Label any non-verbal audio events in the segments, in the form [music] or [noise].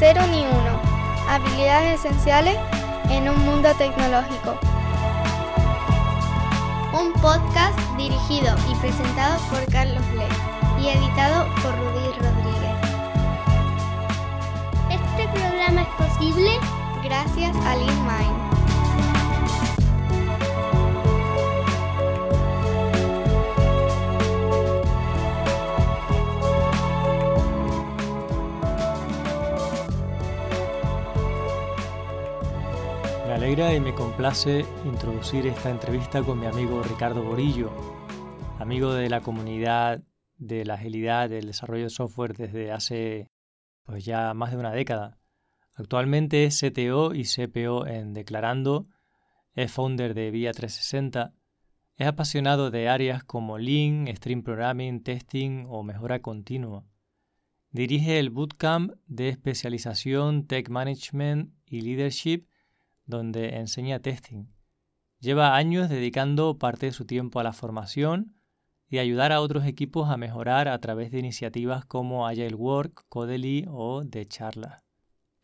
Cero ni uno. Habilidades esenciales en un mundo tecnológico. Un podcast dirigido y presentado por Carlos Lee y editado por Rudy Rodríguez. Este programa es posible gracias a LeanMind. Y me complace introducir esta entrevista con mi amigo Ricardo Borillo, amigo de la comunidad de la agilidad del desarrollo de software desde hace pues ya más de una década. Actualmente es CTO y CPO en Declarando, es founder de Vía 360, es apasionado de áreas como Lean, Stream Programming, Testing o Mejora Continua. Dirige el Bootcamp de especialización Tech Management y Leadership donde enseña testing. Lleva años dedicando parte de su tiempo a la formación y ayudar a otros equipos a mejorar a través de iniciativas como Agile Work, Codely o de charla.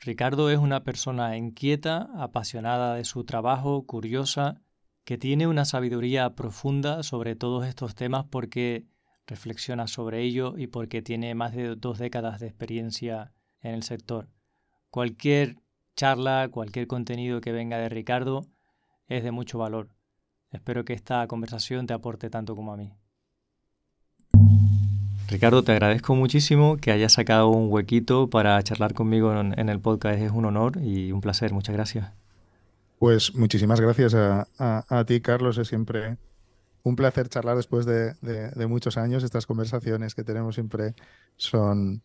Ricardo es una persona inquieta, apasionada de su trabajo, curiosa, que tiene una sabiduría profunda sobre todos estos temas porque reflexiona sobre ello y porque tiene más de dos décadas de experiencia en el sector. Cualquier charla, cualquier contenido que venga de Ricardo es de mucho valor. Espero que esta conversación te aporte tanto como a mí. Ricardo, te agradezco muchísimo que hayas sacado un huequito para charlar conmigo en, el podcast. Es un honor y un placer. Muchas gracias. Pues muchísimas gracias a, ti, Carlos. Es siempre un placer charlar después de, de muchos años. Estas conversaciones que tenemos siempre son,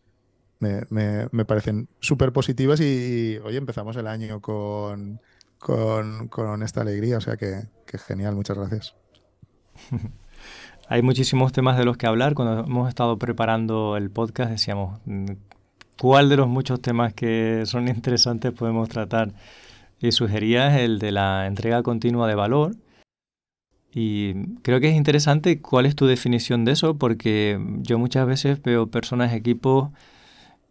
me, parecen súper positivas y, hoy empezamos el año con, con, esta alegría, o sea que, genial, muchas gracias. [laughs] Hay muchísimos temas de los que hablar. Cuando hemos estado preparando el podcast decíamos, ¿cuál de los muchos temas que son interesantes podemos tratar? Y sugerías el de la entrega continua de valor. Y creo que es interesante cuál es tu definición de eso, porque yo muchas veces veo personas, equipos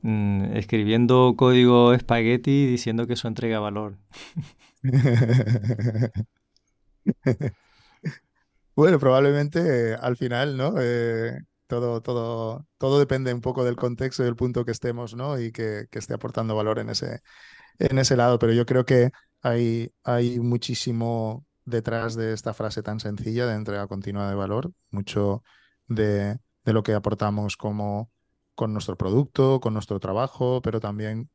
Mm, escribiendo código espagueti diciendo que eso entrega valor. [laughs] bueno, probablemente eh, al final, ¿no? Eh, todo, todo, todo depende un poco del contexto y del punto que estemos, ¿no? Y que, esté aportando valor en ese, en ese lado. Pero yo creo que hay, hay muchísimo detrás de esta frase tan sencilla de entrega continua de valor, mucho de, de lo que aportamos como con nuestro producto, con nuestro trabajo, pero también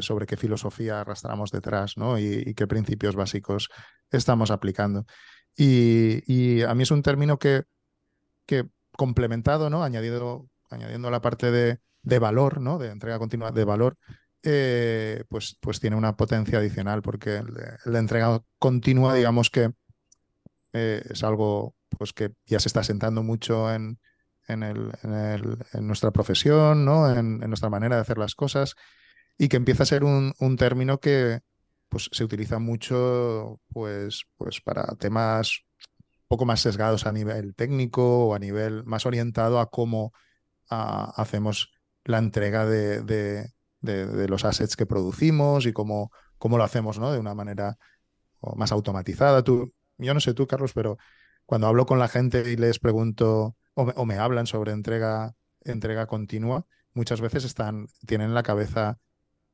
sobre qué filosofía arrastramos detrás ¿no? y, qué principios básicos estamos aplicando. Y, a mí es un término que, que complementado, ¿no? añadido, añadiendo la parte de, valor, ¿no? de entrega continua de valor, eh, pues, pues tiene una potencia adicional, porque la entrega continua, digamos que eh, es algo pues, que ya se está sentando mucho en, en, el, en, nuestra profesión, ¿no? En, nuestra manera de hacer las cosas, y que empieza a ser un, término que pues, se utiliza mucho pues, pues para temas un poco más sesgados a nivel técnico o a nivel más orientado a cómo hacemos la entrega de, de, de, los assets que producimos y cómo, cómo lo hacemos ¿no? de una manera más automatizada. Tú, yo no sé tú, Carlos, pero cuando hablo con la gente y les pregunto o me, hablan sobre entrega, entrega continua, muchas veces están, tienen en la cabeza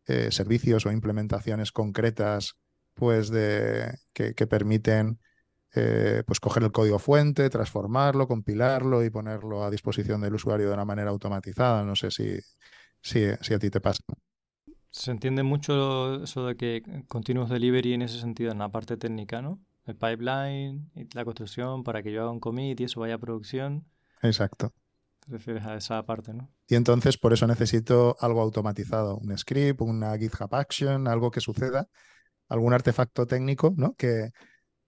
eh, servicios o implementaciones concretas pues de, que, permiten eh, pues coger el código fuente, transformarlo, compilarlo y ponerlo a disposición del usuario de una manera automatizada. No sé si, si, si a ti te pasa. Se entiende mucho eso de que continuous delivery en ese sentido, en la parte técnica, ¿no? El pipeline, la construcción para que yo haga un commit y eso vaya a producción. Exacto. Te refieres a esa parte, ¿no? Y entonces por eso necesito algo automatizado, un script, una GitHub Action, algo que suceda, algún artefacto técnico, ¿no? Que,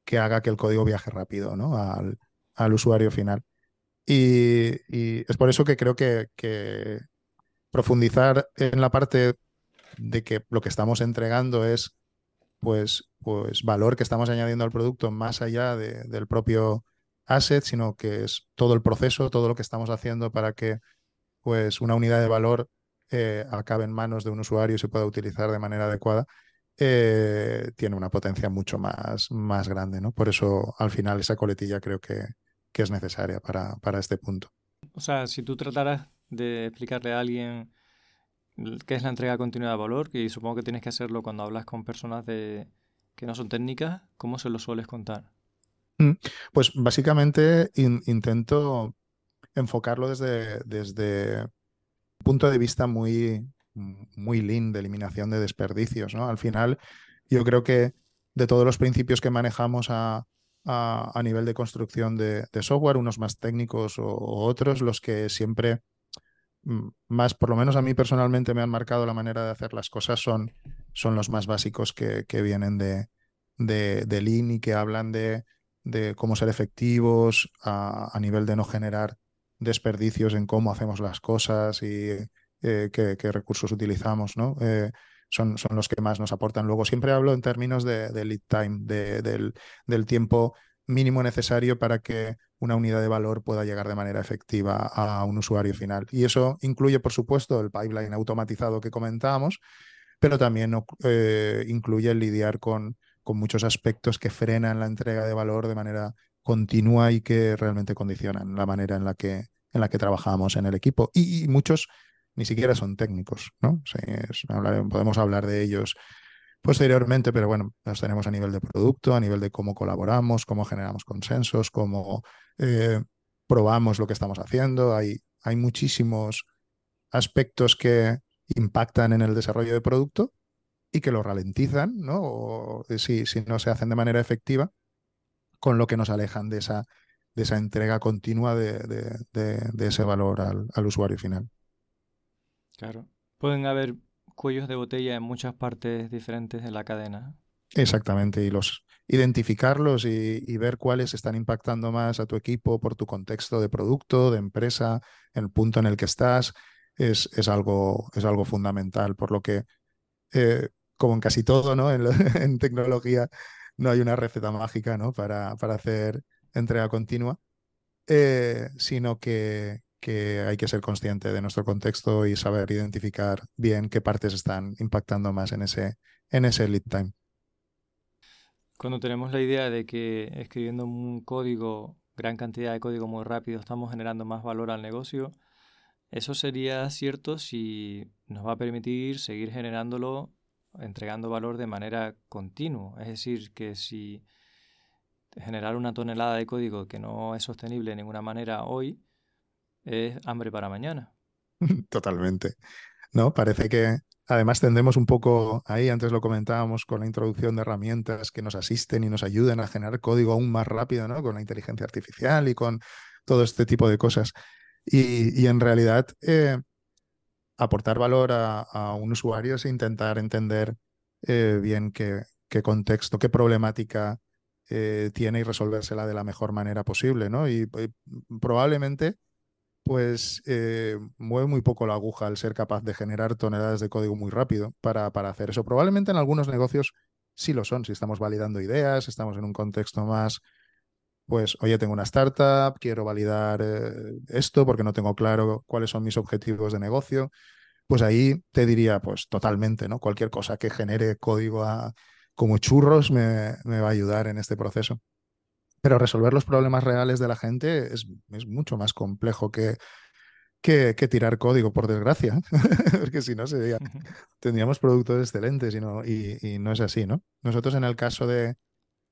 que haga que el código viaje rápido, ¿no? Al, al usuario final. Y, es por eso que creo que, que, profundizar en la parte de que lo que estamos entregando es pues, pues valor que estamos añadiendo al producto más allá de, del propio asset, sino que es todo el proceso, todo lo que estamos haciendo para que pues, una unidad de valor eh, acabe en manos de un usuario y se pueda utilizar de manera adecuada, eh, tiene una potencia mucho más, más grande, ¿no? Por eso, al final, esa coletilla creo que, que es necesaria para, para este punto. O sea, si tú trataras de explicarle a alguien qué es la entrega continua de valor, y supongo que tienes que hacerlo cuando hablas con personas de, que no son técnicas, ¿cómo se lo sueles contar? Mm, pues básicamente intento enfocarlo desde, desde un punto de vista muy, muy lean de eliminación de desperdicios. ¿no? Al final, yo creo que de todos los principios que manejamos a, a, nivel de construcción de, software, unos más técnicos o, otros, los que siempre mm, más, por lo menos a mí personalmente me han marcado la manera de hacer las cosas, son, son los más básicos que, vienen de, de, de, Lean y que hablan de, de cómo ser efectivos a, nivel de no generar desperdicios en cómo hacemos las cosas y eh, qué, recursos utilizamos, ¿no? Eh, son, son, los que más nos aportan. Luego siempre hablo en términos de, lead time, de, del, tiempo mínimo necesario para que una unidad de valor pueda llegar de manera efectiva a un usuario final. Y eso incluye, por supuesto, el pipeline automatizado que comentábamos, pero también eh, incluye lidiar con, con muchos aspectos que frenan la entrega de valor de manera continua y que realmente condicionan la manera en la que, en la que trabajamos en el equipo. Y, muchos ni siquiera son técnicos, ¿no? podemos hablar de ellos posteriormente, pero bueno, los tenemos a nivel de producto, a nivel de cómo colaboramos, cómo generamos consensos, cómo eh, probamos lo que estamos haciendo. Hay, hay muchísimos aspectos que impactan en el desarrollo de producto y que lo ralentizan, ¿no? O, eh, si, si no se hacen de manera efectiva, con lo que nos alejan de esa, de esa entrega continua de, de, de, ese valor al, al usuario final. Claro. Pueden haber cuellos de botella en muchas partes diferentes de la cadena. Exactamente, y los identificarlos y, ver cuáles están impactando más a tu equipo por tu contexto de producto, de empresa, el punto en el que estás, es, es, algo, es algo fundamental. Por lo que, eh, como en casi todo, ¿no? [laughs] En, tecnología no hay una receta mágica ¿no? para, hacer entrega continua, eh, sino que, que hay que ser consciente de nuestro contexto y saber identificar bien qué partes están impactando más en ese, en ese lead time. Cuando tenemos la idea de que escribiendo un código, gran cantidad de código muy rápido, estamos generando más valor al negocio, eso sería cierto si nos va a permitir seguir generándolo, entregando valor de manera continua. Es decir, que si generar una tonelada de código que no es sostenible de ninguna manera hoy, es hambre para mañana. [laughs] Totalmente. ¿No? Parece que además tendemos un poco ahí, antes lo comentábamos con la introducción de herramientas que nos asisten y nos ayuden a generar código aún más rápido, ¿no? Con la inteligencia artificial y con todo este tipo de cosas. Y, y en realidad, eh, aportar valor a, un usuario es intentar entender eh, bien qué, contexto, qué problemática eh, tiene y resolvérsela de la mejor manera posible, ¿no? Y, y probablemente pues eh, mueve muy poco la aguja al ser capaz de generar toneladas de código muy rápido para, para hacer eso. Probablemente en algunos negocios sí lo son, si estamos validando ideas, estamos en un contexto más, pues, oye, tengo una startup, quiero validar eh, esto porque no tengo claro cuáles son mis objetivos de negocio, pues ahí te diría, pues totalmente, ¿no? Cualquier cosa que genere código a, como churros me, me va a ayudar en este proceso. Pero resolver los problemas reales de la gente es, es mucho más complejo que, que, que, tirar código, por desgracia. [laughs] Porque si no, sería, tendríamos productos excelentes y no, y, y no es así, ¿no? Nosotros en el caso de,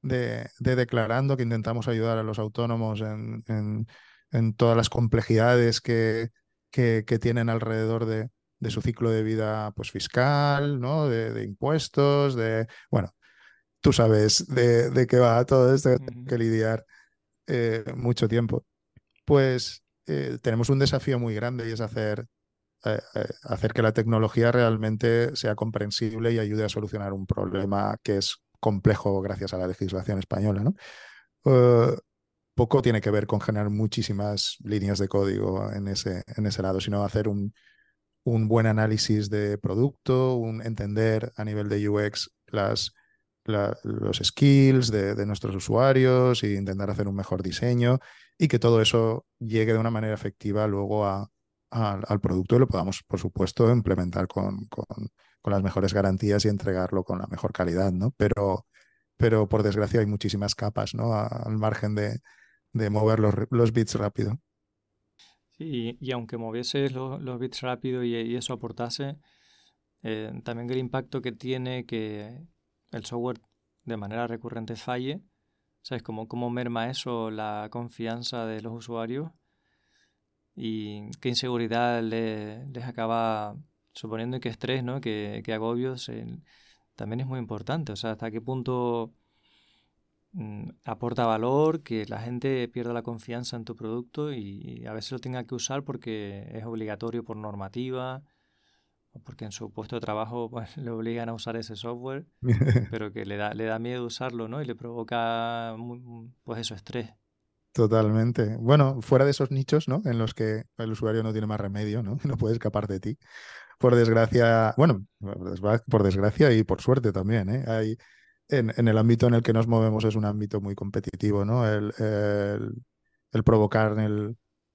de, de, Declarando, que intentamos ayudar a los autónomos en, en, en todas las complejidades que, que, que tienen alrededor de, de, su ciclo de vida pues, fiscal, ¿no? De, de impuestos, de, bueno, tú sabes de, de qué va todo esto, uh que lidiar eh, mucho tiempo. Pues eh, tenemos un desafío muy grande y es hacer, eh, eh, hacer que la tecnología realmente sea comprensible y ayude a solucionar un problema que es complejo gracias a la legislación española. ¿no? Uh, poco tiene que ver con generar muchísimas líneas de código en ese, en ese lado, sino hacer un, un buen análisis de producto, un entender a nivel de UX las la, los skills de, nuestros usuarios e intentar hacer un mejor diseño y que todo eso llegue de una manera efectiva luego a, al, producto y lo podamos, por supuesto, implementar con, con, las mejores garantías y entregarlo con la mejor calidad, ¿no? Pero, pero por desgracia hay muchísimas capas, ¿no? al margen de, de mover los, bits rápido. Sí, y, aunque moviese los, bits rápido y, eso aportase, eh, también el impacto que tiene que el software de manera recurrente falle, ¿sabes? Cómo, cómo merma eso la confianza de los usuarios y qué inseguridad les acaba suponiendo y qué estrés, ¿no? qué, agobios, también es muy importante. O sea, hasta qué punto aporta valor que la gente pierda la confianza en tu producto y, a veces lo tenga que usar porque es obligatorio por normativa o porque en su puesto de trabajo [laughs] pues, le obligan a usar ese software, [laughs] pero que le da, le da miedo usarlo, ¿no? Y le provoca, pues eso, estrés. Totalmente. Bueno, fuera de esos nichos, ¿no? En los que el usuario no tiene más remedio, ¿no? [laughs] No puede escapar de ti. Por desgracia, bueno, por desgracia y por suerte también, ¿eh? Hay, en, el ámbito en el que nos movemos es un ámbito muy competitivo, ¿no? El, provocar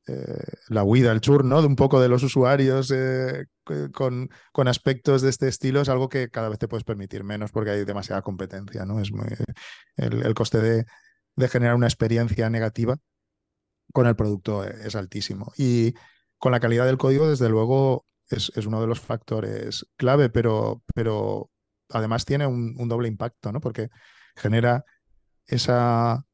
eh, la huida, el churn, ¿no? De un poco de los usuarios eh, con, aspectos de este estilo es algo que cada vez te puedes permitir menos porque hay demasiada competencia, ¿no? Es muy, el, coste de, generar una experiencia negativa con el producto es altísimo. Y con la calidad del código, desde luego, es, uno de los factores clave, pero además tiene un, doble impacto, ¿no? Porque genera esa,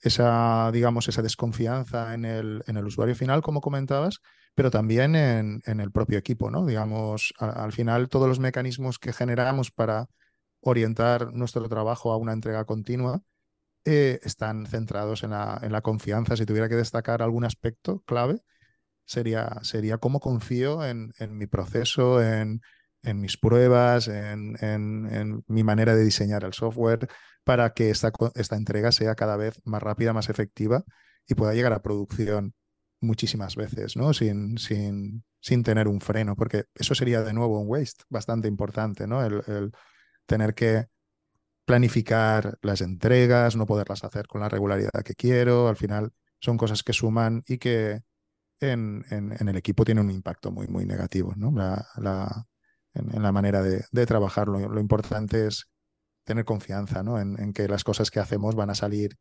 esa, digamos, esa desconfianza en el, en el usuario final, como comentabas, pero también en, en el propio equipo, ¿no? Digamos, al final todos los mecanismos que generamos para orientar nuestro trabajo a una entrega continua eh, están centrados en la, en la, confianza. Si tuviera que destacar algún aspecto clave, sería, sería cómo confío en, en mi proceso, en, en mis pruebas, en, en, mi manera de diseñar el software, para que esta, esta entrega sea cada vez más rápida, más efectiva y pueda llegar a producción muchísimas veces, ¿no? Sin, sin, sin tener un freno, porque eso sería de nuevo un waste bastante importante, ¿no? El, tener que planificar las entregas, no poderlas hacer con la regularidad que quiero. Al final son cosas que suman y que en, en, el equipo tienen un impacto muy, muy negativo ¿no? la, en, la manera de, de trabajar. Lo, importante es tener confianza ¿no? en, que las cosas que hacemos van a salir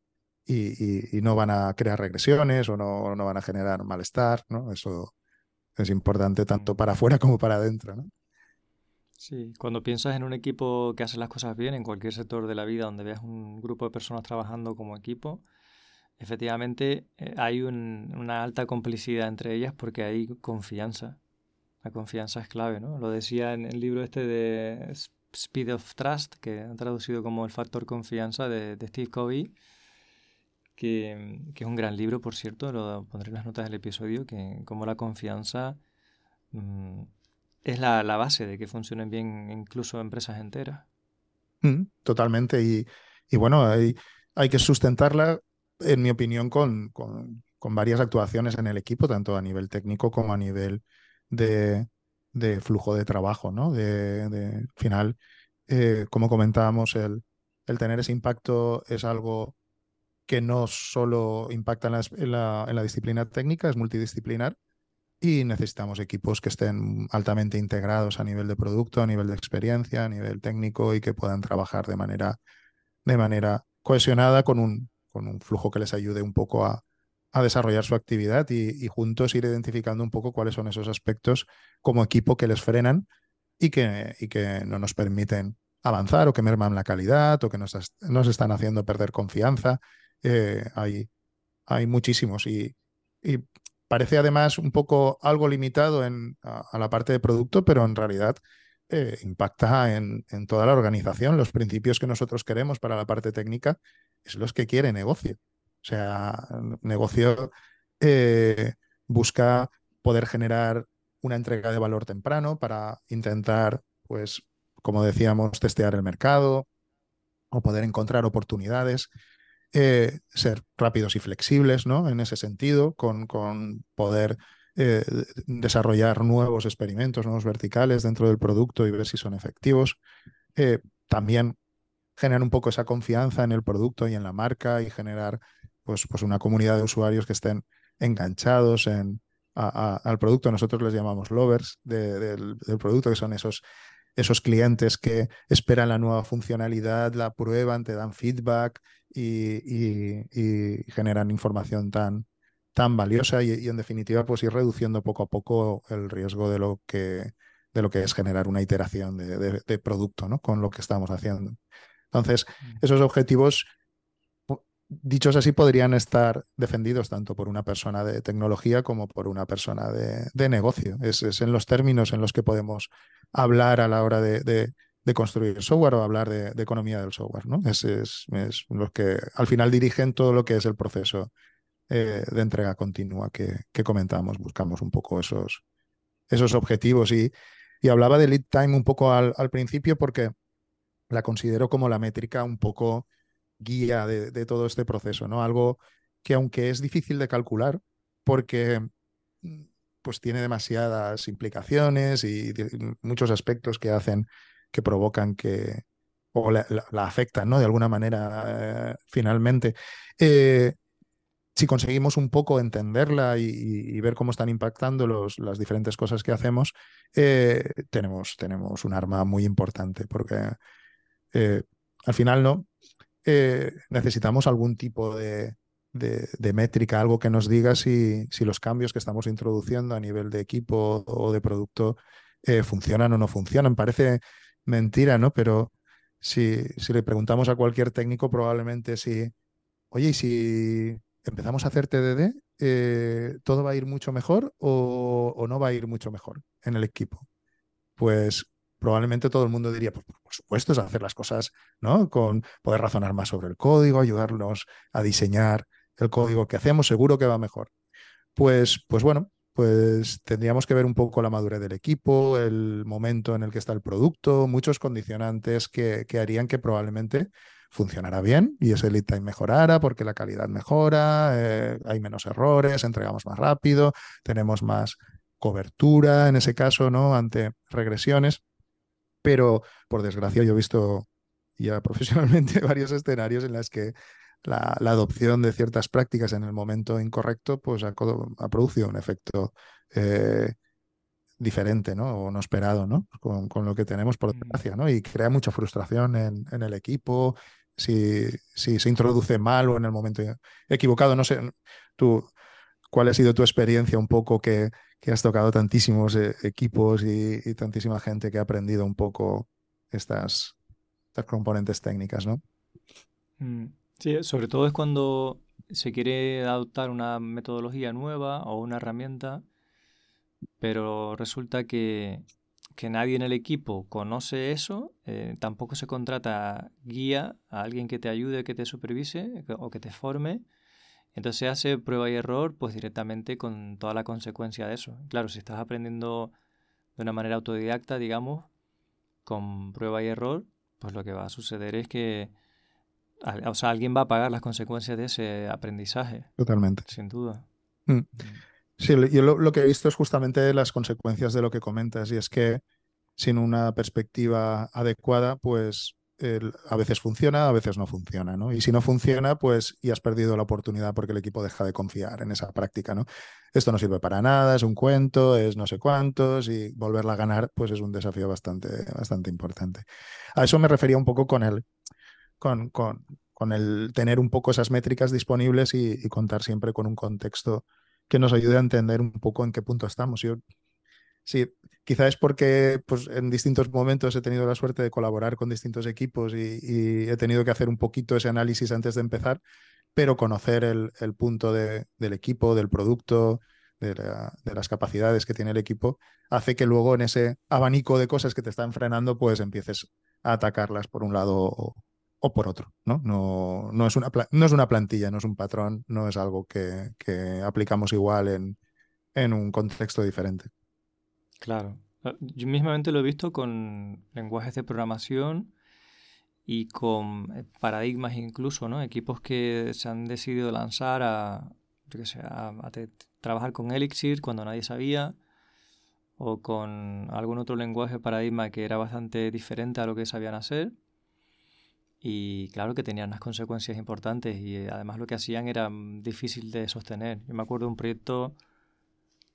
y, no van a crear regresiones o no, no van a generar malestar. ¿no? Eso es importante tanto para afuera como para adentro. Sí, cuando piensas en un equipo que hace las cosas bien, en cualquier sector de la vida donde veas un grupo de personas trabajando como equipo, efectivamente eh, hay una alta complicidad entre ellas porque hay confianza. La confianza es clave, ¿no? Lo decía en el libro este de Speed of Trust, que han traducido como el factor confianza de, Steve Covey, que, es un gran libro, por cierto, lo pondré en las notas del episodio, que como la confianza... Mm, es la, base de que funcionen bien incluso empresas enteras. Mm, totalmente. Y, y, bueno, hay, hay que sustentarla, en mi opinión, con, con, con, varias actuaciones en el equipo, tanto a nivel técnico como a nivel de, de flujo de trabajo, ¿no? De, final, eh, como comentábamos, el, el tener ese impacto es algo que no solo impacta en la, en la disciplina técnica, es multidisciplinar, y necesitamos equipos que estén altamente integrados a nivel de producto, a nivel de experiencia, a nivel técnico y que puedan trabajar de manera, de manera cohesionada con un, con un flujo que les ayude un poco a, a desarrollar su actividad y, juntos ir identificando un poco cuáles son esos aspectos como equipo que les frenan y que, y que no nos permiten avanzar o que merman la calidad o que nos, nos están haciendo perder confianza. Eh, hay, hay muchísimos y, Parece además un poco algo limitado en, a, la parte de producto, pero en realidad eh, impacta en, en, toda la organización. Los principios que nosotros queremos para la parte técnica es los que quiere negocio. O sea, negocio eh, busca poder generar una entrega de valor temprano para intentar, pues, como decíamos, testear el mercado o poder encontrar oportunidades. Eh, ser rápidos y flexibles ¿no? en ese sentido, con, con poder eh, desarrollar nuevos experimentos, nuevos verticales dentro del producto y ver si son efectivos. También generar un poco esa confianza en el producto y en la marca y generar pues, pues una comunidad de usuarios que estén enganchados en, al producto. Nosotros les llamamos lovers del, producto, que son esos, esos clientes que esperan la nueva funcionalidad, la prueban, te dan feedback y, generan información tan, tan valiosa y, en definitiva pues ir reduciendo poco a poco el riesgo de lo que, de lo que es generar una iteración de, de producto ¿no? con lo que estamos haciendo. Entonces, mm. esos objetivos dichos así, podrían estar defendidos tanto por una persona de tecnología como por una persona de, negocio. Es, en los términos en los que podemos hablar a la hora de, construir software o hablar de, economía del software. ¿no? Es, es, los que al final dirigen todo lo que es el proceso eh, de entrega continua que, que, comentamos. Buscamos un poco esos, esos objetivos y, y hablaba de lead time un poco al principio porque la considero como la métrica un poco guía de, todo este proceso, ¿no? Algo que aunque es difícil de calcular, porque mm, pues tiene demasiadas implicaciones y muchos aspectos que hacen, que provocan que, o la, afectan, ¿no? De alguna manera, eh, finalmente. Eh, si conseguimos un poco entenderla y, ver cómo están impactando los, las diferentes cosas que hacemos, eh, tenemos, tenemos un arma muy importante, porque al final no, eh, necesitamos algún tipo de, métrica, algo que nos diga si, los cambios que estamos introduciendo a nivel de equipo o de producto eh, funcionan o no funcionan. Parece mentira, ¿no? Pero si, le preguntamos a cualquier técnico, probablemente si, oye, ¿y si empezamos a hacer TDD, eh, todo va a ir mucho mejor o no va a ir mucho mejor en el equipo? Pues probablemente todo el mundo diría, pues, por supuesto, es hacer las cosas, ¿no? Con poder razonar más sobre el código, ayudarnos a diseñar el código que hacemos, seguro que va mejor. Pues, pues bueno, pues tendríamos que ver un poco la madurez del equipo, el momento en el que está el producto, muchos condicionantes que, harían que probablemente funcionara bien y ese lead time mejorara porque la calidad mejora, eh, hay menos errores, entregamos más rápido, tenemos más cobertura en ese caso, ¿no? Ante regresiones pero por desgracia yo he visto ya [laughs] profesionalmente varios escenarios en los que la, adopción de ciertas prácticas en el momento incorrecto pues ha, producido un efecto eh, diferente ¿no? o no esperado ¿no? Con, lo que tenemos por mm. desgracia ¿no? y crea mucha frustración en, en el equipo si, si, se introduce mal o en el momento equivocado. No sé, tú, ¿cuál ha sido tu experiencia un poco que, que has tocado tantísimos eh, equipos y, tantísima gente que ha aprendido un poco estas, componentes técnicas, ¿no? Mm, sí, sobre todo es cuando se quiere adoptar una metodología nueva o una herramienta, pero resulta que, nadie en el equipo conoce eso, eh, tampoco se contrata guía a alguien que te ayude, que te supervise o que te forme, entonces se hace prueba y error pues directamente con toda la consecuencia de eso. Claro, si estás aprendiendo de una manera autodidacta, digamos, con prueba y error, pues lo que va a suceder es que o sea, alguien va a pagar las consecuencias de ese aprendizaje. Totalmente. Sin duda. Mm. Mm. Sí, yo lo, lo, que he visto es justamente las consecuencias de lo que comentas y es que sin una perspectiva adecuada, pues a veces funciona, a veces no funciona, ¿no? Y si no funciona, pues y has perdido la oportunidad porque el equipo deja de confiar en esa práctica, ¿no? Esto no sirve para nada, es un cuento, es no sé cuántos y volverla a ganar, pues es un desafío bastante, bastante importante. A eso me refería un poco con el, con, con, con el tener un poco esas métricas disponibles y, contar siempre con un contexto que nos ayude a entender un poco en qué punto estamos. Sí, quizá es porque pues, en distintos momentos he tenido la suerte de colaborar con distintos equipos y, he tenido que hacer un poquito ese análisis antes de empezar, pero conocer el, punto del equipo, del producto, de, las capacidades que tiene el equipo, hace que luego en ese abanico de cosas que te están frenando, pues empieces a atacarlas por un lado o, por otro. ¿no? No, no, es una, no es una plantilla, no es un patrón, no es algo que, aplicamos igual en un contexto diferente. Claro. Ah, yo mismamente lo he visto con lenguajes de programación y con eh, paradigmas incluso, ¿no? Equipos que se han decidido lanzar a, yo a, trabajar con Elixir cuando nadie sabía o con algún otro lenguaje paradigma que era bastante diferente a lo que sabían hacer. Y claro que tenían unas consecuencias importantes y además lo que hacían era mm, difícil de sostener. Yo me acuerdo de un proyecto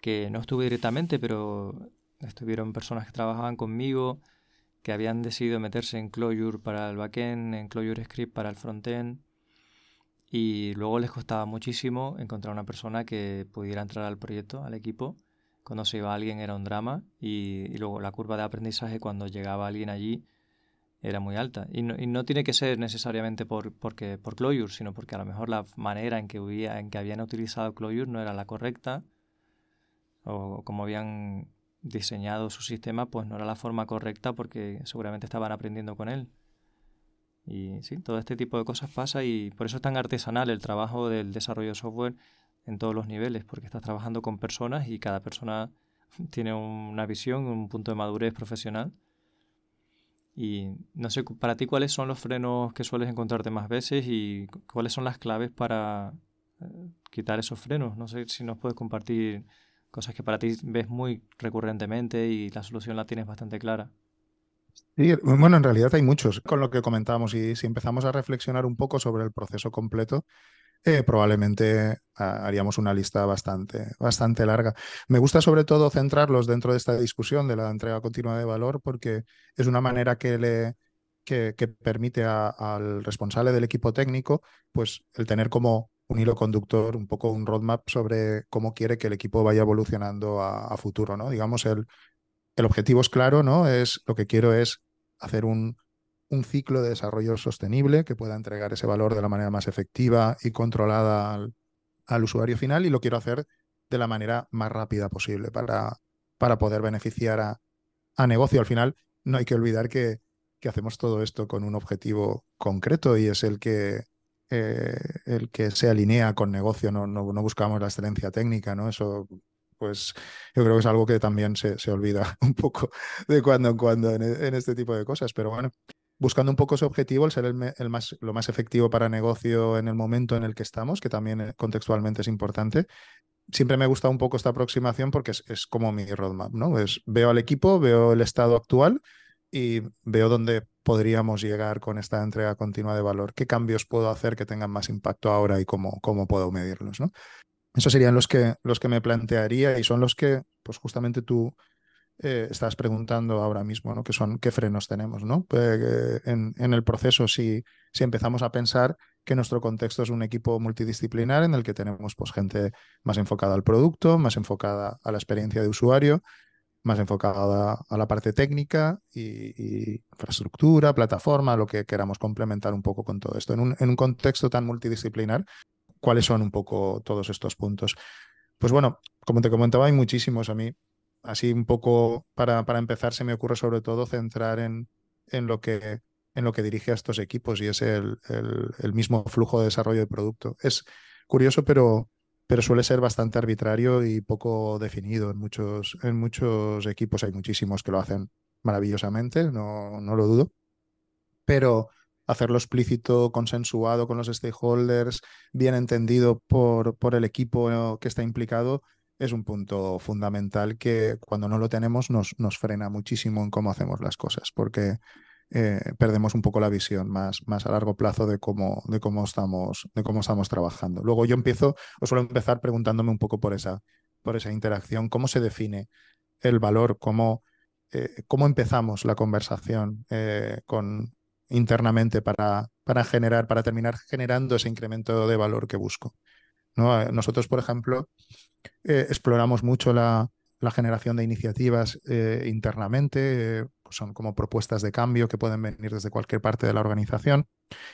que no estuve directamente, pero estuvieron personas que trabajaban conmigo, que habían decidido meterse en Clojure para el backend, en Clojure Script para el frontend, y luego les costaba muchísimo encontrar una persona que pudiera entrar al proyecto, al equipo. Cuando se iba alguien era un drama y, luego la curva de aprendizaje cuando llegaba alguien allí era muy alta. Y no, tiene que ser necesariamente por, porque, por Clojure, sino porque a lo mejor la manera en que, en que habían utilizado Clojure no era la correcta o como habían diseñado su sistema, pues no era la forma correcta porque seguramente estaban aprendiendo con él. Y sí, todo este tipo de cosas pasa y por eso es tan artesanal el trabajo del desarrollo de software en todos los niveles, porque estás trabajando con personas y cada persona [laughs] tiene una visión, un punto de madurez profesional. Y no sé, para ti, ¿cuáles son los frenos que sueles encontrarte más veces y cuáles son las claves para eh, quitar esos frenos? No sé si nos puedes compartir cosas que para ti ves muy recurrentemente y la solución la tienes bastante clara. Sí, bueno, en realidad hay muchos con lo que comentamos y si empezamos a reflexionar un poco sobre el proceso completo, eh, probablemente ah, haríamos una lista bastante, bastante larga. Me gusta sobre todo centrarlos dentro de esta discusión de la entrega continua de valor porque es una manera que le que, permite al responsable del equipo técnico pues el tener como un hilo conductor, un poco un roadmap sobre cómo quiere que el equipo vaya evolucionando a, futuro, ¿no? Digamos, el, el, objetivo es claro, ¿no? Es, lo que quiero es hacer un, un, ciclo de desarrollo sostenible que pueda entregar ese valor de la manera más efectiva y controlada al, al usuario final y lo quiero hacer de la manera más rápida posible para, para poder beneficiar a, a negocio. Al final, no hay que olvidar que, que hacemos todo esto con un objetivo concreto y es el que eh, el que se alinea con negocio, no, no, buscamos la excelencia técnica, ¿no? Eso, pues yo creo que es algo que también se, se olvida [laughs] un poco de cuando en cuando en, en, este tipo de cosas, pero bueno, buscando un poco ese objetivo, el ser el, el, más, lo más efectivo para negocio en el momento en el que estamos, que también eh, contextualmente es importante. Siempre me gusta un poco esta aproximación porque es, es como mi roadmap, ¿no? Es, veo al equipo, veo el estado actual y veo dónde podríamos llegar con esta entrega continua de valor, qué cambios puedo hacer que tengan más impacto ahora y cómo, cómo puedo medirlos. ¿no? Esos serían los que, los que me plantearía y son los que, pues justamente tú eh, estás preguntando ahora mismo, ¿no? ¿Qué son, qué frenos tenemos, ¿no? Pues, en, en, el proceso, si, si empezamos a pensar que nuestro contexto es un equipo multidisciplinar en el que tenemos pues, gente más enfocada al producto, más enfocada a la experiencia de usuario, más enfocada a la parte técnica y, infraestructura, plataforma, lo que queramos complementar un poco con todo esto. En un, en un, contexto tan multidisciplinar, ¿cuáles son un poco todos estos puntos? Pues bueno, como te comentaba, hay muchísimos a mí. Así un poco para, para empezar, se me ocurre sobre todo centrar en, en, lo, que, en lo que dirige a estos equipos y es el, el, el mismo flujo de desarrollo de producto. Es curioso, pero pero suele ser bastante arbitrario y poco definido en muchos, en muchos equipos. Hay muchísimos que lo hacen maravillosamente, no, no lo dudo, pero hacerlo explícito, consensuado con los stakeholders, bien entendido por, por el equipo que está implicado, es un punto fundamental que cuando no lo tenemos nos, nos frena muchísimo en cómo hacemos las cosas, porque eh, perdemos un poco la visión más, más a largo plazo de cómo, de, cómo estamos, de cómo estamos trabajando. Luego yo empiezo, o suelo empezar preguntándome un poco por esa, por esa interacción, cómo se define el valor, cómo, eh, cómo empezamos la conversación eh, con, internamente para, para generar, para terminar generando ese incremento de valor que busco. ¿no? Nosotros, por ejemplo, exploramos mucho la, la generación de iniciativas internamente, pues son como propuestas de cambio que pueden venir desde cualquier parte de la organización.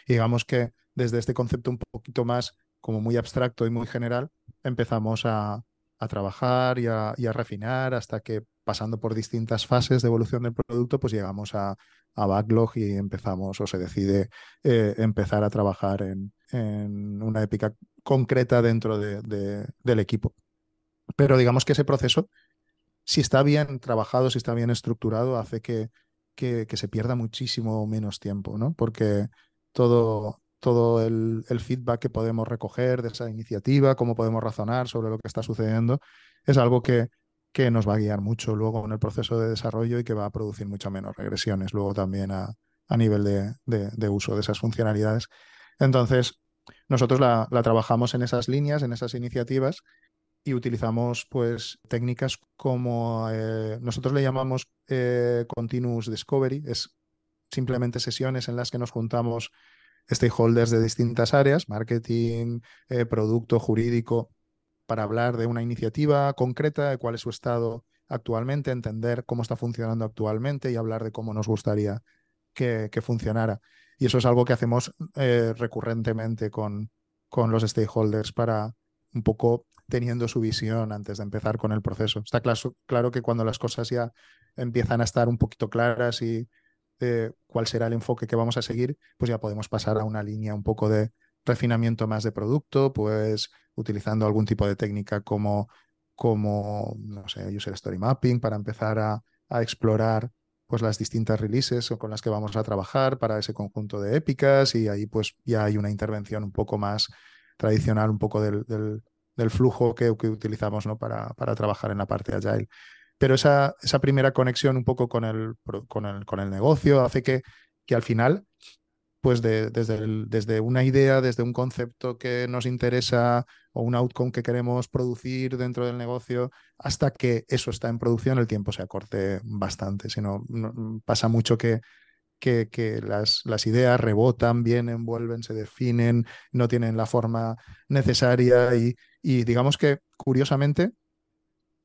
Y digamos que desde este concepto un poquito más como muy abstracto y muy general, empezamos a, a trabajar y a, a, refinar hasta que pasando por distintas fases de evolución del producto, pues llegamos a, a backlog y empezamos o se decide eh, empezar a trabajar en, en, una épica concreta dentro de, de, del equipo. Pero digamos que ese proceso si está bien trabajado, si está bien estructurado, hace que, que, se pierda muchísimo menos tiempo, ¿no? Porque todo, todo el, feedback que podemos recoger de esa iniciativa, cómo podemos razonar sobre lo que está sucediendo, es algo que, que nos va a guiar mucho luego en el proceso de desarrollo y que va a producir mucho menos regresiones luego también a, a nivel de, de, uso de esas funcionalidades. Entonces, nosotros la, la, trabajamos en esas líneas, en esas iniciativas, y utilizamos pues técnicas como eh, nosotros le llamamos eh, continuous discovery, es simplemente sesiones en las que nos juntamos stakeholders de distintas áreas, marketing, eh, producto, jurídico, para hablar de una iniciativa concreta, de cuál es su estado actualmente, entender cómo está funcionando actualmente y hablar de cómo nos gustaría que, que funcionara. Y eso es algo que hacemos recurrentemente con, con los stakeholders para un poco teniendo su visión antes de empezar con el proceso. Está claro, que cuando las cosas ya empiezan a estar un poquito claras y eh, cuál será el enfoque que vamos a seguir, pues ya podemos pasar a una línea un poco de refinamiento más de producto, pues utilizando algún tipo de técnica como, como no sé, user story mapping para empezar a, explorar pues las distintas releases con las que vamos a trabajar para ese conjunto de épicas y ahí pues ya hay una intervención un poco más tradicional, un poco del flujo que, que utilizamos ¿no? para, para, trabajar en la parte agile. Pero esa, esa primera conexión un poco con el, con el, con el negocio hace que, que al final, pues de, desde, desde una idea, desde un concepto que nos interesa o un outcome que queremos producir dentro del negocio, hasta que eso está en producción, el tiempo se acorte bastante. Si no, pasa mucho que, que, que, las, las, ideas rebotan, vienen, vuelven, se definen, no tienen la forma necesaria y, y digamos que, curiosamente,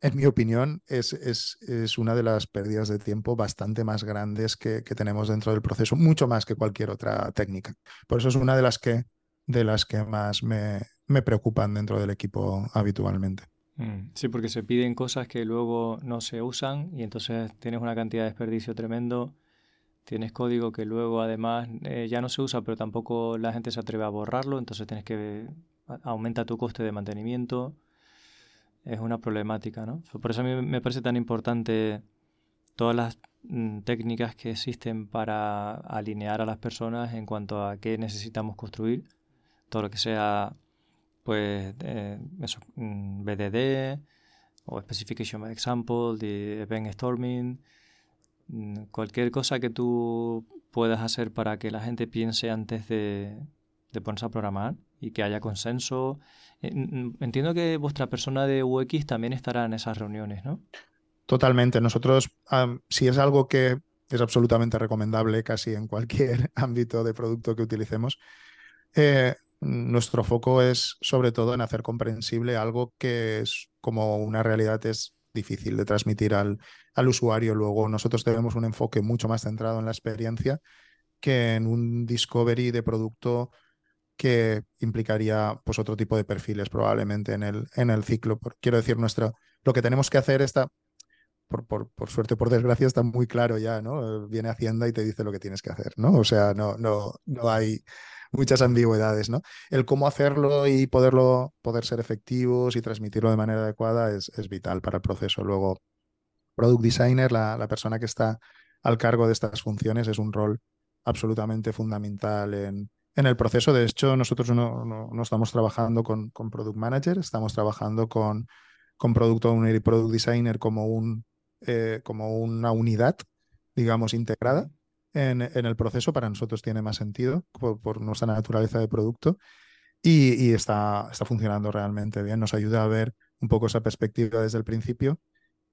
en mi opinión, es, es, es, una de las pérdidas de tiempo bastante más grandes que, que, tenemos dentro del proceso, mucho más que cualquier otra técnica. Por eso es una de las que, de las que más me, me preocupan dentro del equipo habitualmente. Mm, sí, porque se piden cosas que luego no se usan y entonces tienes una cantidad de desperdicio tremendo. Tienes código que luego además eh, ya no se usa, pero tampoco la gente se atreve a borrarlo, entonces tienes que aumenta tu coste de mantenimiento, es una problemática, ¿no? Por eso a mí me parece tan importante todas las mm, técnicas que existen para alinear a las personas en cuanto a qué necesitamos construir, todo lo que sea, pues, eh, mm, BDD o Specification by Example, de Event Storming, mm, cualquier cosa que tú puedas hacer para que la gente piense antes de, de ponerse a programar y que haya consenso. Eh, entiendo que vuestra persona de UX también estará en esas reuniones, ¿no? Totalmente. Nosotros, si es algo que es absolutamente recomendable casi en cualquier [laughs] ámbito de producto que utilicemos, eh, nuestro foco es sobre todo en hacer comprensible algo que es como una realidad es difícil de transmitir al, al usuario. Luego nosotros tenemos un enfoque mucho más centrado en la experiencia que en un discovery de producto que implicaría pues otro tipo de perfiles probablemente en el, en el ciclo. quiero decir, nuestro, lo que tenemos que hacer está, por, por, por suerte, por desgracia, está muy claro ya, ¿no? Viene Hacienda y te dice lo que tienes que hacer, ¿no? O sea, no, no, no hay muchas ambigüedades, ¿no? El cómo hacerlo y poderlo, poder ser efectivos y transmitirlo de manera adecuada es, es vital para el proceso. Luego, Product Designer, la, la persona que está al cargo de estas funciones, es un rol absolutamente fundamental en, en el proceso, de hecho, nosotros no, estamos trabajando con, Product Manager, estamos trabajando con, con Product Owner y Product Designer como, un, eh, una unidad, digamos, integrada en, en, el proceso. Para nosotros tiene más sentido por, por nuestra naturaleza de producto y, y, está, está funcionando realmente bien. Nos ayuda a ver un poco esa perspectiva desde el principio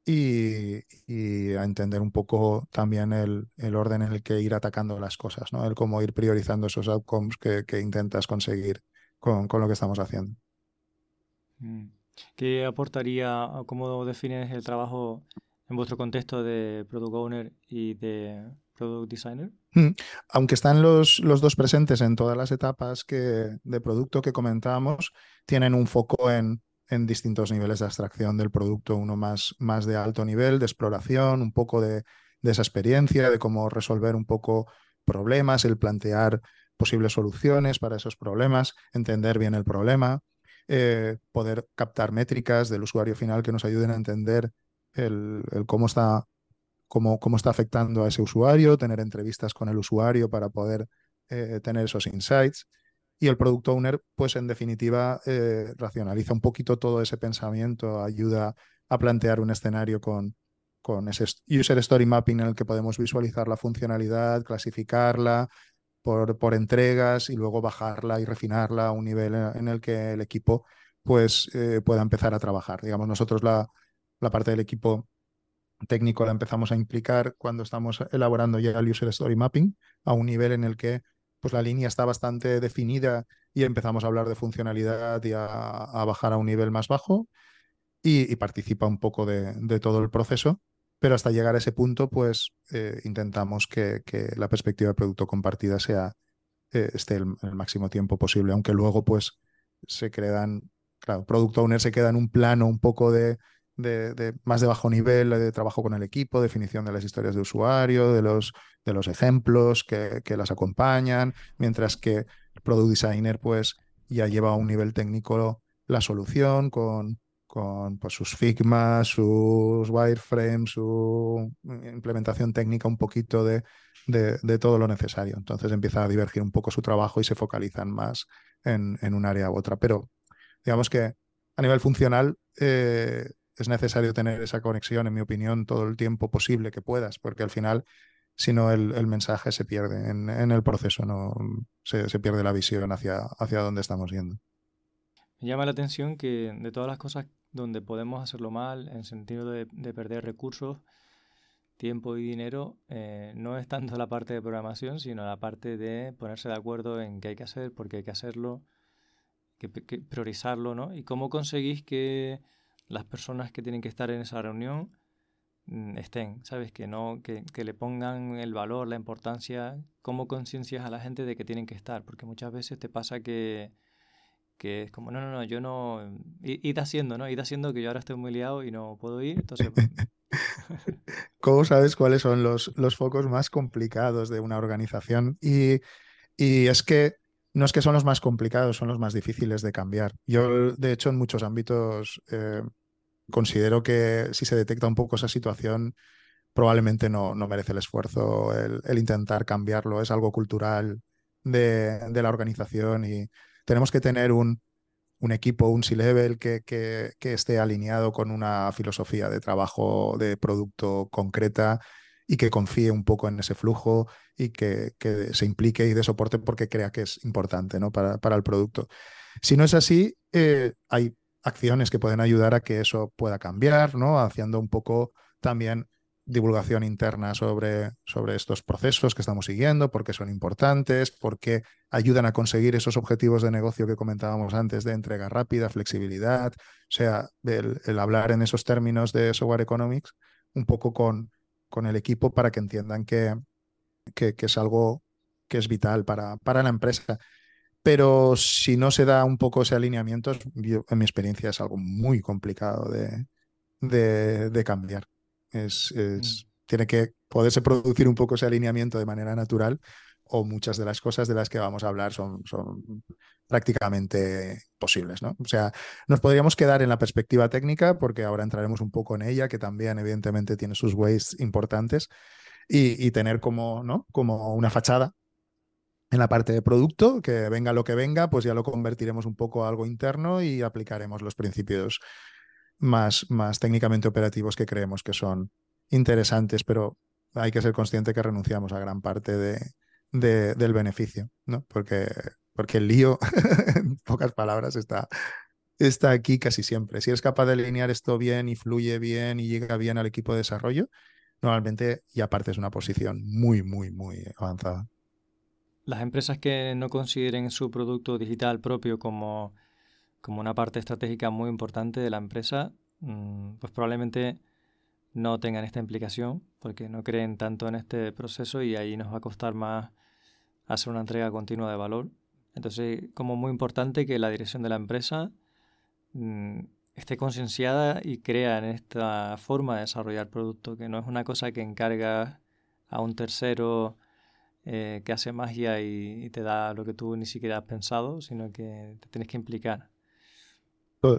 y, a entender un poco también el, el, orden en el que ir atacando las cosas, ¿no? El cómo ir priorizando esos outcomes que, que intentas conseguir con, con, lo que estamos haciendo. Mm. ¿Qué aportaría, cómo defines el trabajo en vuestro contexto de Product Owner y de Product Designer? Mm. Aunque están los, los dos presentes en todas las etapas que, de producto que comentábamos, tienen un foco en en distintos niveles de abstracción del producto, uno más, más de alto nivel, de exploración, un poco de, esa experiencia, de cómo resolver un poco problemas, el plantear posibles soluciones para esos problemas, entender bien el problema, eh, poder captar métricas del usuario final que nos ayuden a entender el cómo, está, cómo, cómo, está afectando a ese usuario, tener entrevistas con el usuario para poder eh, tener esos insights. Y el Product Owner, pues en definitiva, eh, racionaliza un poquito todo ese pensamiento, ayuda a plantear un escenario con, con ese User Story Mapping en el que podemos visualizar la funcionalidad, clasificarla por, por entregas y luego bajarla y refinarla a un nivel en el que el equipo pues pueda empezar a trabajar. Digamos, nosotros la, la parte del equipo técnico la empezamos a implicar cuando estamos elaborando ya el User Story Mapping a un nivel en el que pues la línea está bastante definida y empezamos a hablar de funcionalidad y a, bajar a un nivel más bajo y, participa un poco de, todo el proceso, pero hasta llegar a ese punto pues eh, intentamos que, la perspectiva de producto compartida sea eh, esté el, el, máximo tiempo posible, aunque luego pues se crean, claro, Product Owner se queda en un plano un poco de de, más de bajo nivel de trabajo con el equipo, definición de las historias de usuario, de los, de los ejemplos que, las acompañan, mientras que el Product Designer pues ya lleva a un nivel técnico la solución con, con pues, sus Figma, sus wireframes, su implementación técnica un poquito de, de, todo lo necesario. Entonces empieza a divergir un poco su trabajo y se focalizan más en, en un área u otra. Pero digamos que a nivel funcional eh, es necesario tener esa conexión, en mi opinión, todo el tiempo posible que puedas, porque al final, si no, el, mensaje se pierde en, el proceso, no se, pierde la visión hacia, hacia dónde estamos yendo. Me llama la atención que de todas las cosas donde podemos hacerlo mal, en sentido de, perder recursos, tiempo y dinero, eh, no es tanto la parte de programación, sino la parte de ponerse de acuerdo en qué hay que hacer, por qué hay que hacerlo, que, priorizarlo, ¿no? Y cómo conseguís que las personas que tienen que estar en esa reunión mm, estén, ¿sabes? Que no, que, le pongan el valor, la importancia, cómo conciencias a la gente de que tienen que estar, porque muchas veces te pasa que, que es como, no, no, no, yo no, id haciendo, ¿no? Id haciendo que yo ahora estoy muy liado y no puedo ir, entonces... Pues [laughs] [laughs] ¿Cómo sabes cuáles son los, los focos más complicados de una organización? Y, y es que no es que son los más complicados, son los más difíciles de cambiar. Yo, de hecho, en muchos ámbitos eh, considero que si se detecta un poco esa situación, probablemente no, no merece el esfuerzo el, intentar cambiarlo. Es algo cultural de, la organización y tenemos que tener un, un equipo, un C-Level que, que, esté alineado con una filosofía de trabajo, de producto concreta y que confíe un poco en ese flujo y que, que se implique y dé soporte porque crea que es importante ¿no? para, para el producto. Si no es así, eh, hay acciones que pueden ayudar a que eso pueda cambiar, ¿no? Haciendo un poco también divulgación interna sobre, sobre estos procesos que estamos siguiendo, por qué son importantes, por qué ayudan a conseguir esos objetivos de negocio que comentábamos antes de entrega rápida, flexibilidad, o sea, el, hablar en esos términos de software economics un poco con, con el equipo para que entiendan que, que, que es algo que es vital para, para la empresa. Pero si no se da un poco ese alineamiento, en mi experiencia es algo muy complicado de, de, cambiar. Es, mm. Tiene que poderse producir un poco ese alineamiento de manera natural o muchas de las cosas de las que vamos a hablar son, son prácticamente posibles. ¿no? O sea, nos podríamos quedar en la perspectiva técnica porque ahora entraremos un poco en ella, que también evidentemente tiene sus ways importantes, y, y tener como, ¿no? como una fachada en la parte de producto, que venga lo que venga, pues ya lo convertiremos un poco a algo interno y aplicaremos los principios más, técnicamente operativos que creemos que son interesantes, pero hay que ser consciente que renunciamos a gran parte de, del beneficio, ¿no? Porque, porque el lío, [laughs] en pocas palabras, está, está aquí casi siempre. Si eres capaz de alinear esto bien y fluye bien y llega bien al equipo de desarrollo, normalmente ya partes una posición muy, muy, muy avanzada. Las empresas que no consideren su producto digital propio como, como una parte estratégica muy importante de la empresa, mm, pues probablemente no tengan esta implicación porque no creen tanto en este proceso y ahí nos va a costar más hacer una entrega continua de valor. Entonces, como muy importante que la dirección de la empresa mm, esté concienciada y crea en esta forma de desarrollar producto, que no es una cosa que encarga a un tercero eh, que hace magia y, te da lo que tú ni siquiera has pensado, sino que te tienes que implicar.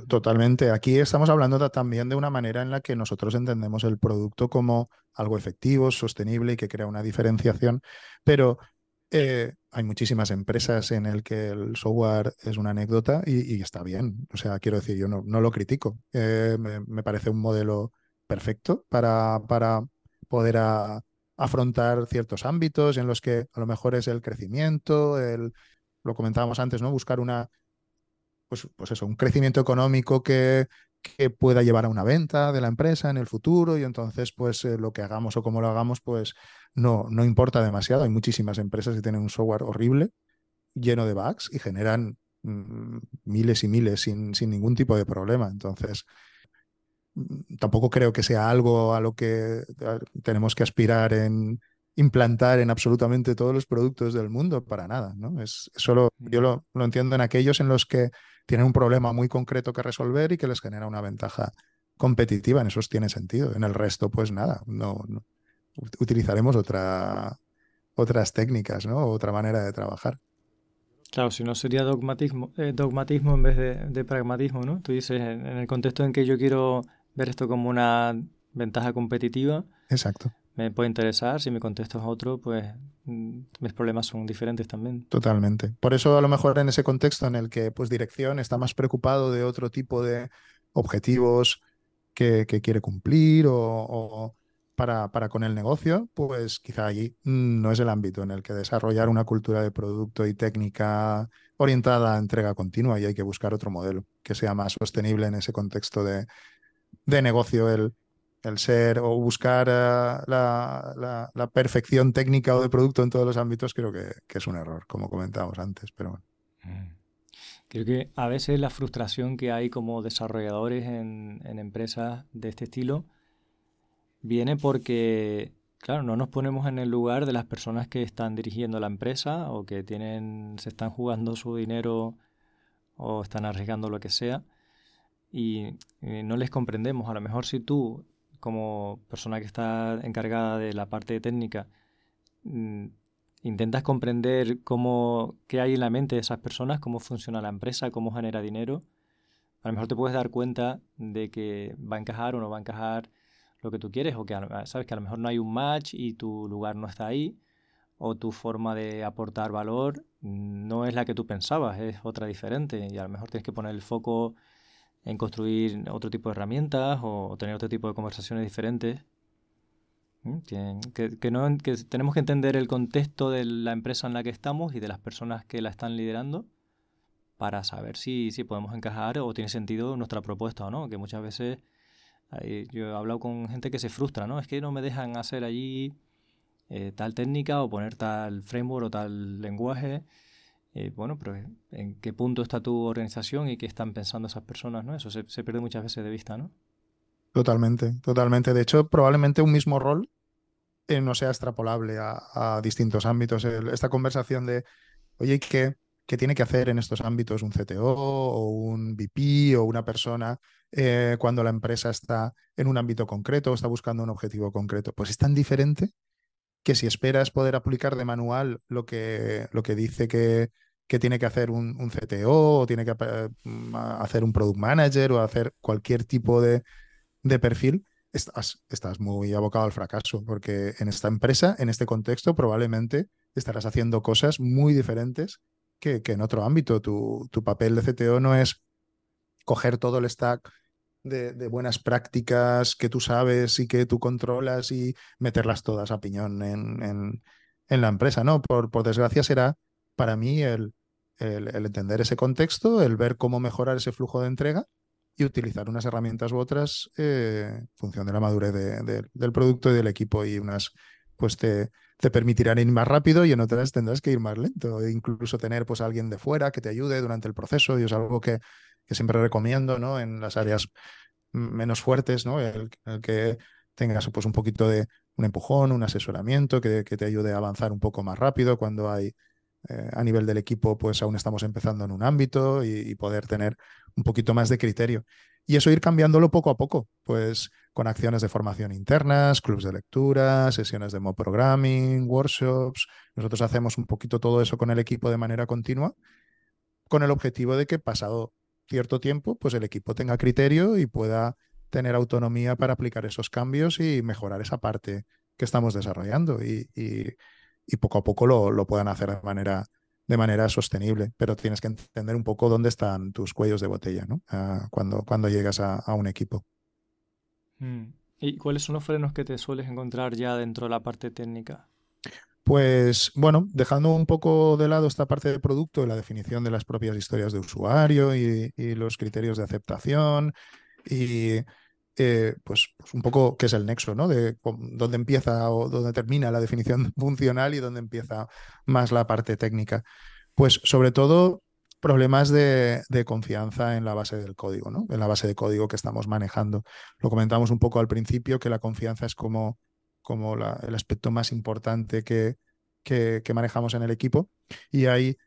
Totalmente. Aquí estamos hablando también de una manera en la que nosotros entendemos el producto como algo efectivo, sostenible y que crea una diferenciación, pero eh, hay muchísimas empresas en el que el software es una anécdota y, está bien. O sea, quiero decir, yo no, lo critico. Eh, me, parece un modelo perfecto para, para poder afrontar ciertos ámbitos en los que a lo mejor es el crecimiento, el, lo comentábamos antes, ¿no? Buscar una, pues, pues eso, un crecimiento económico que, que pueda llevar a una venta de la empresa en el futuro y entonces pues eh, lo que hagamos o cómo lo hagamos pues no, no importa demasiado. Hay muchísimas empresas que tienen un software horrible, lleno de bugs y generan mm, miles y miles sin, sin, ningún tipo de problema. Entonces, tampoco creo que sea algo a lo que tenemos que aspirar en implantar en absolutamente todos los productos del mundo, para nada. ¿no? Es solo, yo mm. lo, lo entiendo en aquellos en los que tienen un problema muy concreto que resolver y que les genera una ventaja competitiva. En esos tiene sentido. En el resto, pues nada, no, utilizaremos otra, otras técnicas, ¿no? Otra manera de trabajar. Claro, si no sería dogmatismo, eh, dogmatismo en vez de, pragmatismo, ¿no? Tú dices, en, el contexto en que yo quiero ver esto como una ventaja competitiva. Exacto. Me puede interesar, si mi contexto es otro, pues mm, mis problemas son diferentes también. Totalmente. Por eso a lo mejor en ese contexto en el que pues dirección está más preocupado de otro tipo de objetivos que, quiere cumplir o, para, para, con el negocio, pues quizá allí no es el ámbito en el que desarrollar una cultura de producto y técnica orientada a entrega continua y hay que buscar otro modelo que sea más sostenible en ese contexto de, de negocio. El, el ser o buscar eh, la, perfección técnica o de producto en todos los ámbitos creo que, es un error, como comentábamos antes, pero bueno. Mm. Creo que a veces la frustración que hay como desarrolladores en, empresas de este estilo viene porque, claro, no nos ponemos en el lugar de las personas que están dirigiendo la empresa o que tienen, se están jugando su dinero o están arriesgando lo que sea y no les comprendemos. A lo mejor si tú como persona que está encargada de la parte técnica, mm, intentas comprender cómo, qué hay en la mente de esas personas, cómo funciona la empresa, cómo genera dinero, a lo mejor te puedes dar cuenta de que va a encajar o no va a encajar lo que tú quieres, o que sabes que a lo mejor no hay un match y tu lugar no está ahí, o tu forma de aportar valor no es la que tú pensabas, es otra diferente, y a lo mejor tienes que poner el foco en construir otro tipo de herramientas o tener otro tipo de conversaciones diferentes. Que, no, que tenemos que entender el contexto de la empresa en la que estamos y de las personas que la están liderando para saber si, si podemos encajar o tiene sentido nuestra propuesta o no. Que muchas veces yo he hablado con gente que se frustra, ¿no? Es que no me dejan hacer allí eh, tal técnica o poner tal framework o tal lenguaje eh, bueno, pero ¿en qué punto está tu organización y qué están pensando esas personas? ¿no? Eso se, pierde muchas veces de vista, ¿no? Totalmente, totalmente. De hecho, probablemente un mismo rol eh, no sea extrapolable a, distintos ámbitos. esta conversación de, oye, ¿qué, ¿qué, tiene que hacer en estos ámbitos un CTO o un VP o una persona eh, cuando la empresa está en un ámbito concreto o está buscando un objetivo concreto? Pues es tan diferente que si esperas poder aplicar de manual lo que, lo que dice que, que tiene que hacer un, CTO o tiene que eh, hacer un product manager o hacer cualquier tipo de, de perfil, estás, estás, muy abocado al fracaso, porque en esta empresa, en este contexto, probablemente estarás haciendo cosas muy diferentes que, que en otro ámbito. Tu, tu, papel de CTO no es coger todo el stack de, de, buenas prácticas que tú sabes y que tú controlas y meterlas todas a piñón en, en, en la empresa, ¿no? Por, por desgracia será para mí el, el, entender ese contexto, el ver cómo mejorar ese flujo de entrega y utilizar unas herramientas u otras eh, en función de la madurez del producto y del equipo y unas pues te, te, permitirán ir más rápido y en otras tendrás que ir más lento e incluso tener pues alguien de fuera que te ayude durante el proceso y es algo que, que siempre recomiendo ¿no? en las áreas menos fuertes, ¿no? el, que tengas pues un poquito de un empujón, un asesoramiento que, que te ayude a avanzar un poco más rápido cuando hay eh, a nivel del equipo, pues aún estamos empezando en un ámbito y, poder tener un poquito más de criterio. Y eso ir cambiándolo poco a poco, pues con acciones de formación internas, clubs de lectura, sesiones de mob programming, workshops. Nosotros hacemos un poquito todo eso con el equipo de manera continua, con el objetivo de que pasado cierto tiempo, pues el equipo tenga criterio y pueda tener autonomía para aplicar esos cambios y mejorar esa parte que estamos desarrollando. y, poco a poco lo, lo puedan hacer de manera, de manera sostenible. Pero tienes que entender un poco dónde están tus cuellos de botella ¿no? Ah, cuando, cuando llegas a, un equipo. Mm. ¿Y cuáles son los frenos que te sueles encontrar ya dentro de la parte técnica? Pues bueno, dejando un poco de lado esta parte del producto y la definición de las propias historias de usuario y, los criterios de aceptación y eh, pues, pues, un poco qué es el nexo, ¿no? De dónde empieza o dónde termina la definición [laughs] funcional y dónde empieza más la parte técnica. Pues sobre todo problemas de, confianza en la base del código, ¿no? En la base de código que estamos manejando. Lo comentamos un poco al principio, que la confianza es como como el aspecto más importante que, que, manejamos en el equipo. Y hay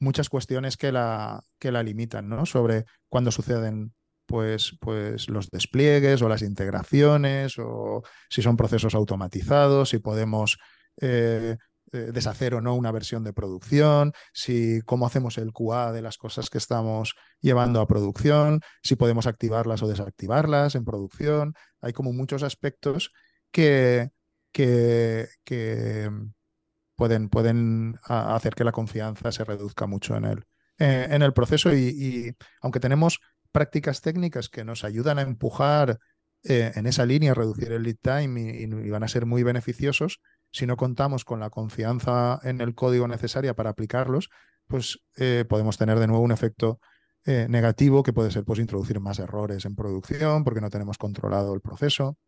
muchas cuestiones que la, que la limitan, ¿no? Sobre cuándo suceden pues, pues los despliegues o las integraciones, o si son procesos automatizados, si podemos eh, eh, deshacer o no una versión de producción, si cómo hacemos el QA de las cosas que estamos llevando a producción, si podemos activarlas o desactivarlas en producción. Hay como muchos aspectos que, que, mm, pueden, pueden hacer que la confianza se reduzca mucho en el, eh, en el proceso y, aunque tenemos prácticas técnicas que nos ayudan a empujar eh, en esa línea, a reducir el lead time y, van a ser muy beneficiosos, si no contamos con la confianza en el código necesaria para aplicarlos, pues eh, podemos tener de nuevo un efecto negativo que puede ser pues, introducir más errores en producción porque no tenemos controlado el proceso.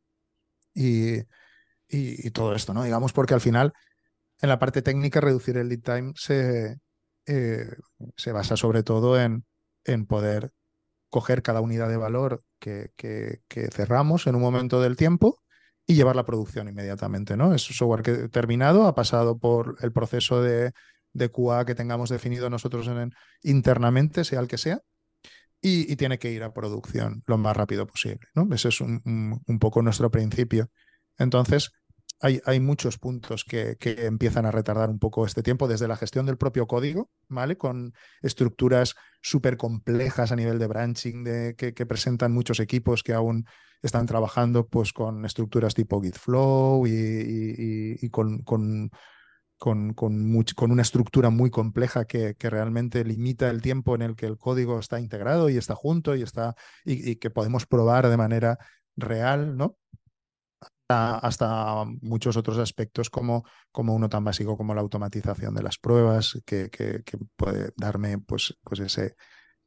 Y, y, todo esto, ¿no? Digamos, porque al final, en la parte técnica, reducir el lead time se, eh, se basa sobre todo en, en poder coger cada unidad de valor que, que, cerramos en un momento del tiempo y llevar la producción inmediatamente, ¿no? Es software que terminado, ha pasado por el proceso de, de QA que tengamos definido nosotros en, internamente, sea el que sea, y, tiene que ir a producción lo más rápido posible, ¿no? Ese es un, un poco nuestro principio. Entonces, hay, hay muchos puntos que, empiezan a retardar un poco este tiempo, desde la gestión del propio código, ¿vale? Con estructuras súper complejas a nivel de branching de, que, presentan muchos equipos que aún están trabajando pues, con estructuras tipo Gitflow y, y, con, una estructura muy compleja que, que, realmente limita el tiempo en el que el código está integrado y está junto y, está, y que podemos probar de manera real, ¿no? Hasta muchos otros aspectos como, como uno tan básico como la automatización de las pruebas, que, que, puede darme pues, pues ese,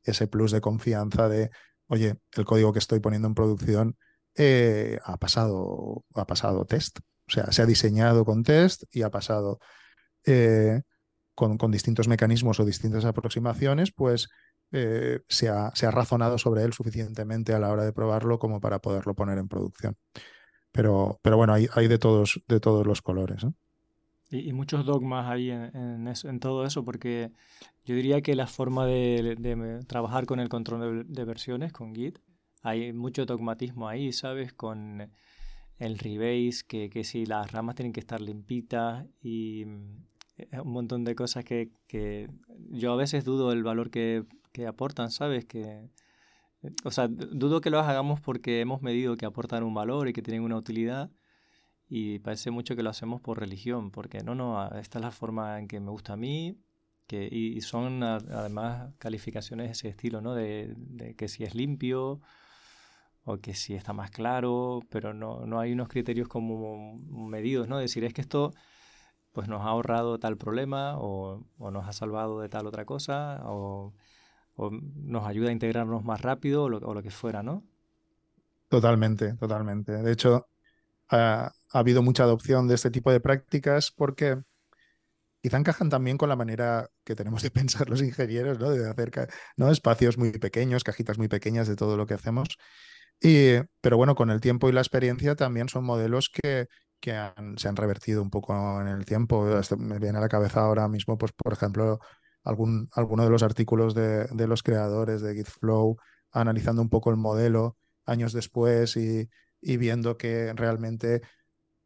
ese plus de confianza de, oye, el código que estoy poniendo en producción eh, ha, pasado, ha pasado test. O sea, se ha diseñado con test y ha pasado eh, con, con, distintos mecanismos o distintas aproximaciones, pues eh, se, ha, se ha razonado sobre él suficientemente a la hora de probarlo como para poderlo poner en producción. Pero, pero bueno, hay, hay de, todos, de todos los colores. Y, muchos dogmas ahí en, en, todo eso, porque yo diría que la forma de, trabajar con el control de, versiones, con Git, hay mucho dogmatismo ahí, ¿sabes? Con el rebase, que, que si las ramas tienen que estar limpitas y eh, un montón de cosas que, que yo a veces dudo del valor que, que aportan, ¿sabes? Que, o sea, dudo que lo hagamos porque hemos medido que aportan un valor y que tienen una utilidad y parece mucho que lo hacemos por religión, porque no, no, esta es la forma en que me gusta a mí que, y son además calificaciones de ese estilo, ¿no? De, de, que si es limpio o que si está más claro, pero no, no hay unos criterios como medidos, ¿no? Decir, es que esto pues nos ha ahorrado tal problema o, o nos ha salvado de tal otra cosa o o nos ayuda a integrarnos más rápido o lo, que fuera, ¿no? Totalmente, totalmente. De hecho, ha, habido mucha adopción de este tipo de prácticas porque quizá encajan también con la manera que tenemos de [laughs] pensar los ingenieros, ¿no? De hacer ¿no? espacios muy pequeños, cajitas muy pequeñas de todo lo que hacemos. Y, pero bueno, con el tiempo y la experiencia también son modelos que, que se han revertido un poco en el tiempo. me viene a la cabeza ahora mismo, pues, por ejemplo, algún, alguno de los artículos de, de, los creadores de Gitflow, analizando un poco el modelo años después y, y viendo que realmente,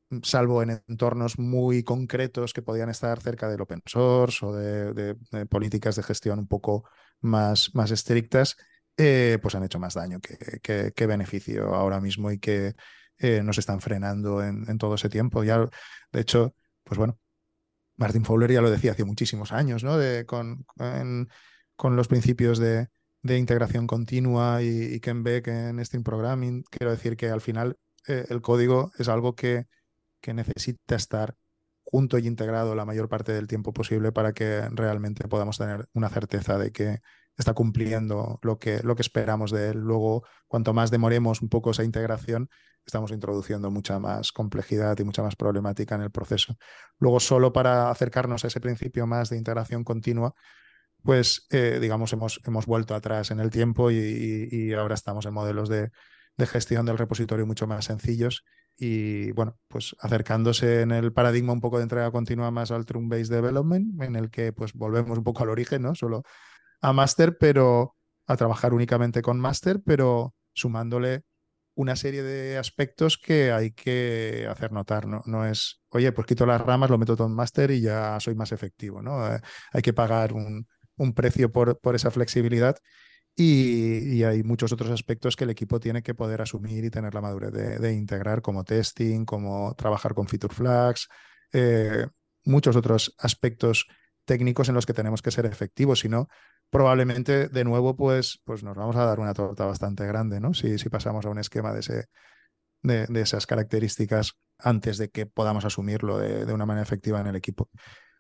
mm, salvo en entornos muy concretos que podían estar cerca del open source o de, políticas de gestión un poco más, más estrictas, eh, pues han hecho más daño que, que, beneficio ahora mismo y que eh, nos están frenando en, en, todo ese tiempo. Ya, de hecho, pues bueno, Martin Fowler ya lo decía hace muchísimos años, ¿no? Con, con, los principios de, de integración continua y, y Ken Beck en Stream Programming. Quiero decir que al final eh, el código es algo que, que necesita estar junto y integrado la mayor parte del tiempo posible para que realmente podamos tener una certeza de que está cumpliendo lo que, lo que esperamos de él. Luego, cuanto más demoremos un poco esa integración, estamos introduciendo mucha más complejidad y mucha más problemática en el proceso. Luego, solo para acercarnos a ese principio más de integración continua, pues eh, digamos, hemos, hemos vuelto atrás en el tiempo y, ahora estamos en modelos de, de, gestión del repositorio mucho más sencillos y bueno, pues acercándose en el paradigma un poco de entrega continua más al Trunk-Based Development, en el que pues volvemos un poco al origen, ¿no? Solo a master, pero a trabajar únicamente con master, pero sumándole una serie de aspectos que hay que hacer notar. No, no es, oye, pues quito las ramas, lo meto todo en master y ya soy más efectivo. ¿no? Eh, hay que pagar un, un precio por, por, esa flexibilidad y, y, hay muchos otros aspectos que el equipo tiene que poder asumir y tener la madurez de, de integrar, como testing, como trabajar con feature flags, eh, muchos otros aspectos técnicos en los que tenemos que ser efectivos, si no, probablemente de nuevo pues, pues nos vamos a dar una torta bastante grande, ¿no? Si, si pasamos a un esquema de, ese, de, de esas características antes de que podamos asumirlo de, de una manera efectiva en el equipo.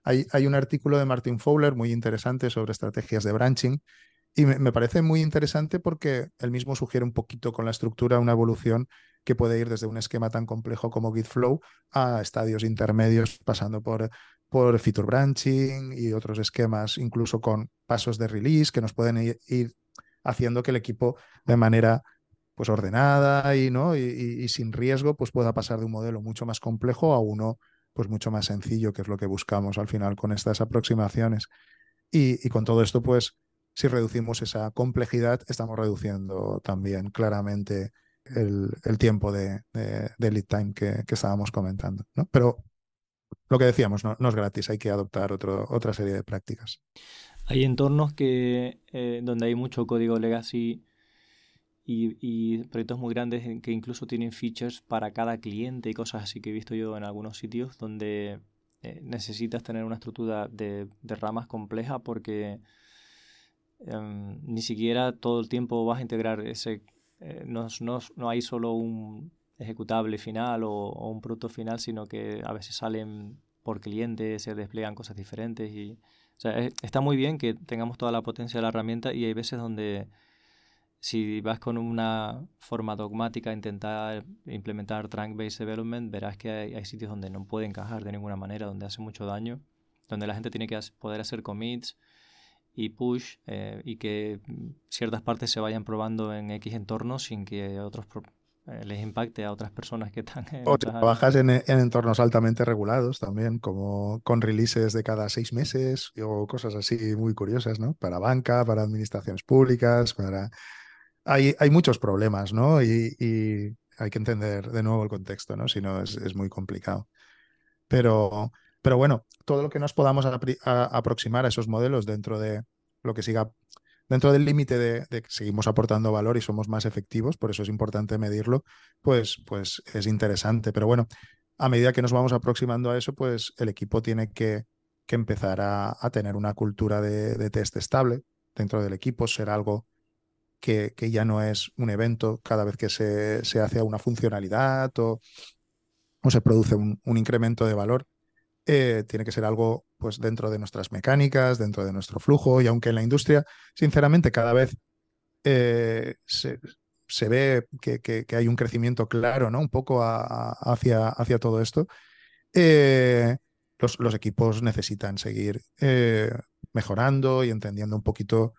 Hay, hay, un artículo de Martin Fowler muy interesante sobre estrategias de branching y me, me, parece muy interesante porque él mismo sugiere un poquito con la estructura una evolución que puede ir desde un esquema tan complejo como Gitflow a estadios intermedios, pasando por por feature branching y otros esquemas, incluso con pasos de release que nos pueden ir, haciendo que el equipo de manera pues ordenada y, ¿no? Y, sin riesgo pues pueda pasar de un modelo mucho más complejo a uno pues mucho más sencillo, que es lo que buscamos al final con estas aproximaciones. Y, con todo esto, pues si reducimos esa complejidad, estamos reduciendo también claramente el, tiempo de, lead time que, que estábamos comentando. ¿no? Pero lo que decíamos, no, es gratis, hay que adoptar otra serie de prácticas. Hay entornos que, eh, donde hay mucho código legacy y, proyectos muy grandes que incluso tienen features para cada cliente y cosas así que he visto yo en algunos sitios donde eh, necesitas tener una estructura de, ramas compleja porque eh, ni siquiera todo el tiempo vas a integrar ese... Eh, no, no, no hay solo un, ejecutable final o, un producto final, sino que a veces salen por cliente, se despliegan cosas diferentes y está muy bien que tengamos toda la potencia de la herramienta y hay veces donde si vas con una forma dogmática a intentar implementar trunk-based development, verás que hay, sitios donde no puede encajar de ninguna manera, donde hace mucho daño, donde la gente tiene que poder hacer commits y push eh, y que ciertas partes se vayan probando en X entornos sin que otros les impacte a otras personas que están en O trabajas en, en, entornos altamente regulados también, como con releases de cada seis meses o cosas así muy curiosas, ¿no? Para banca, para administraciones públicas, para... Hay, hay muchos problemas, ¿no? Y, y, hay que entender de nuevo el contexto, ¿no? Si no, es, es muy complicado. Pero, pero bueno, todo lo que nos podamos a, a, aproximar a esos modelos dentro de lo que siga dentro del límite de, que seguimos aportando valor y somos más efectivos, por eso es importante medirlo, pues, pues es interesante. Pero bueno, a medida que nos vamos aproximando a eso, pues el equipo tiene que, que empezar a, a, tener una cultura de, de, test estable dentro del equipo, ser algo que, que ya no es un evento cada vez que se, se hace una funcionalidad o, o se produce un, un incremento de valor, eh, tiene que ser algo pues dentro de nuestras mecánicas, dentro de nuestro flujo, y aunque en la industria, sinceramente, cada vez eh, se, se, ve que, que, hay un crecimiento claro, ¿no? Un poco hacia, hacia todo esto, eh, los, los, equipos necesitan seguir mejorando y entendiendo un poquito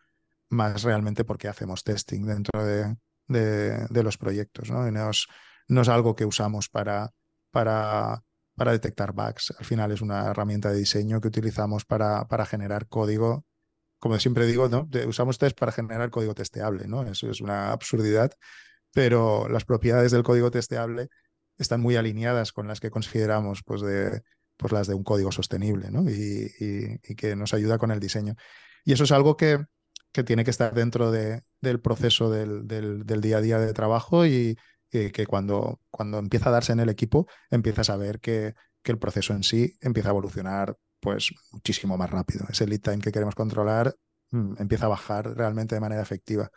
más realmente por qué hacemos testing dentro de, de, de los proyectos, ¿no? Y no es, no es algo que usamos para, para para detectar bugs. Al final es una herramienta de diseño que utilizamos para, para generar código. Como siempre digo, ¿no? usamos test para generar código testeable, ¿no? Eso es una absurdidad, pero las propiedades del código testeable están muy alineadas con las que consideramos pues, de, pues las de un código sostenible, ¿no? Y, y, que nos ayuda con el diseño. Y eso es algo que, que tiene que estar dentro de, del proceso del, del, del, día a día de trabajo y, que, cuando, cuando empieza a darse en el equipo, empiezas a ver que, que el proceso en sí empieza a evolucionar pues muchísimo más rápido. Ese lead time que queremos controlar mmm, empieza a bajar realmente de manera efectiva.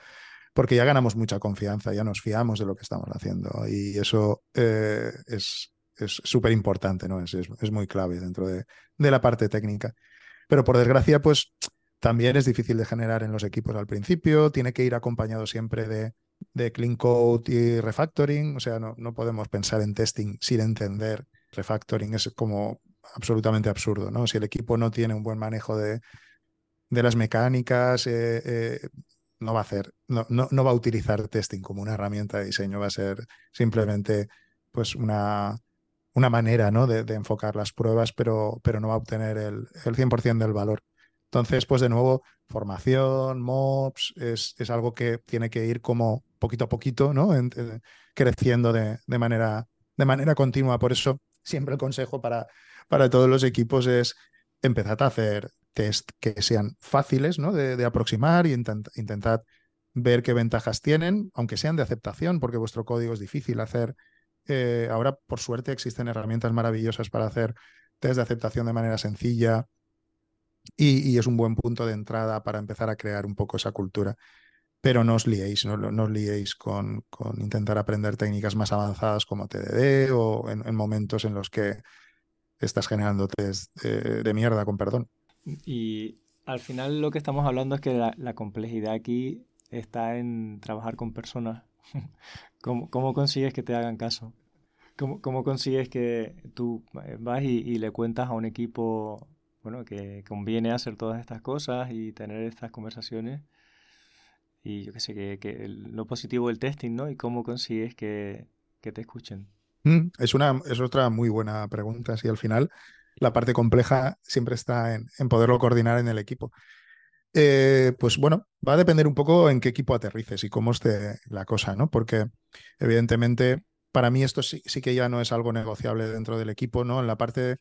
Porque ya ganamos mucha confianza, ya nos fiamos de lo que estamos haciendo. Y eso eh, es, súper importante, ¿no? Es, es, muy clave dentro de, de la parte técnica. Pero por desgracia, pues también es difícil de generar en los equipos al principio, tiene que ir acompañado siempre de, de clean code y refactoring, o sea, no, no, podemos pensar en testing sin entender refactoring, es como absolutamente absurdo, ¿no? Si el equipo no tiene un buen manejo de, de las mecánicas, eh, eh, no va a hacer, no, no, no, va a utilizar testing como una herramienta de diseño, va a ser simplemente pues una, una manera ¿no? de, de enfocar las pruebas, pero, pero no va a obtener el, el 100% del valor. Entonces, pues de nuevo, formación, MOPS, es, es, algo que tiene que ir como poquito a poquito, ¿no? Eh, creciendo de, manera, de manera continua. Por eso, siempre el consejo para, para todos los equipos es empezar a hacer test que sean fáciles ¿no? de, de aproximar y intent, intentad ver qué ventajas tienen, aunque sean de aceptación, porque vuestro código es difícil hacer. Eh, ahora, por suerte, existen herramientas maravillosas para hacer test de aceptación de manera sencilla, y, es un buen punto de entrada para empezar a crear un poco esa cultura. Pero no os liéis, no, no os liéis con, con, intentar aprender técnicas más avanzadas como TDD o en, en momentos en los que estás generando test de, de, mierda, con perdón. Y al final lo que estamos hablando es que la, la complejidad aquí está en trabajar con personas. [laughs] ¿Cómo, ¿Cómo, consigues que te hagan caso? ¿Cómo, cómo consigues que tú vas y, y le cuentas a un equipo bueno, que conviene hacer todas estas cosas y tener estas conversaciones. Y yo qué sé, que, lo positivo del testing, ¿no? Y cómo consigues que, que te escuchen. Mm, es, una, es otra muy buena pregunta. Si al final la parte compleja siempre está en, en poderlo coordinar en el equipo. Eh, pues bueno, va a depender un poco en qué equipo aterrices y cómo esté la cosa, ¿no? Porque evidentemente para mí esto sí, sí que ya no es algo negociable dentro del equipo, ¿no? En la parte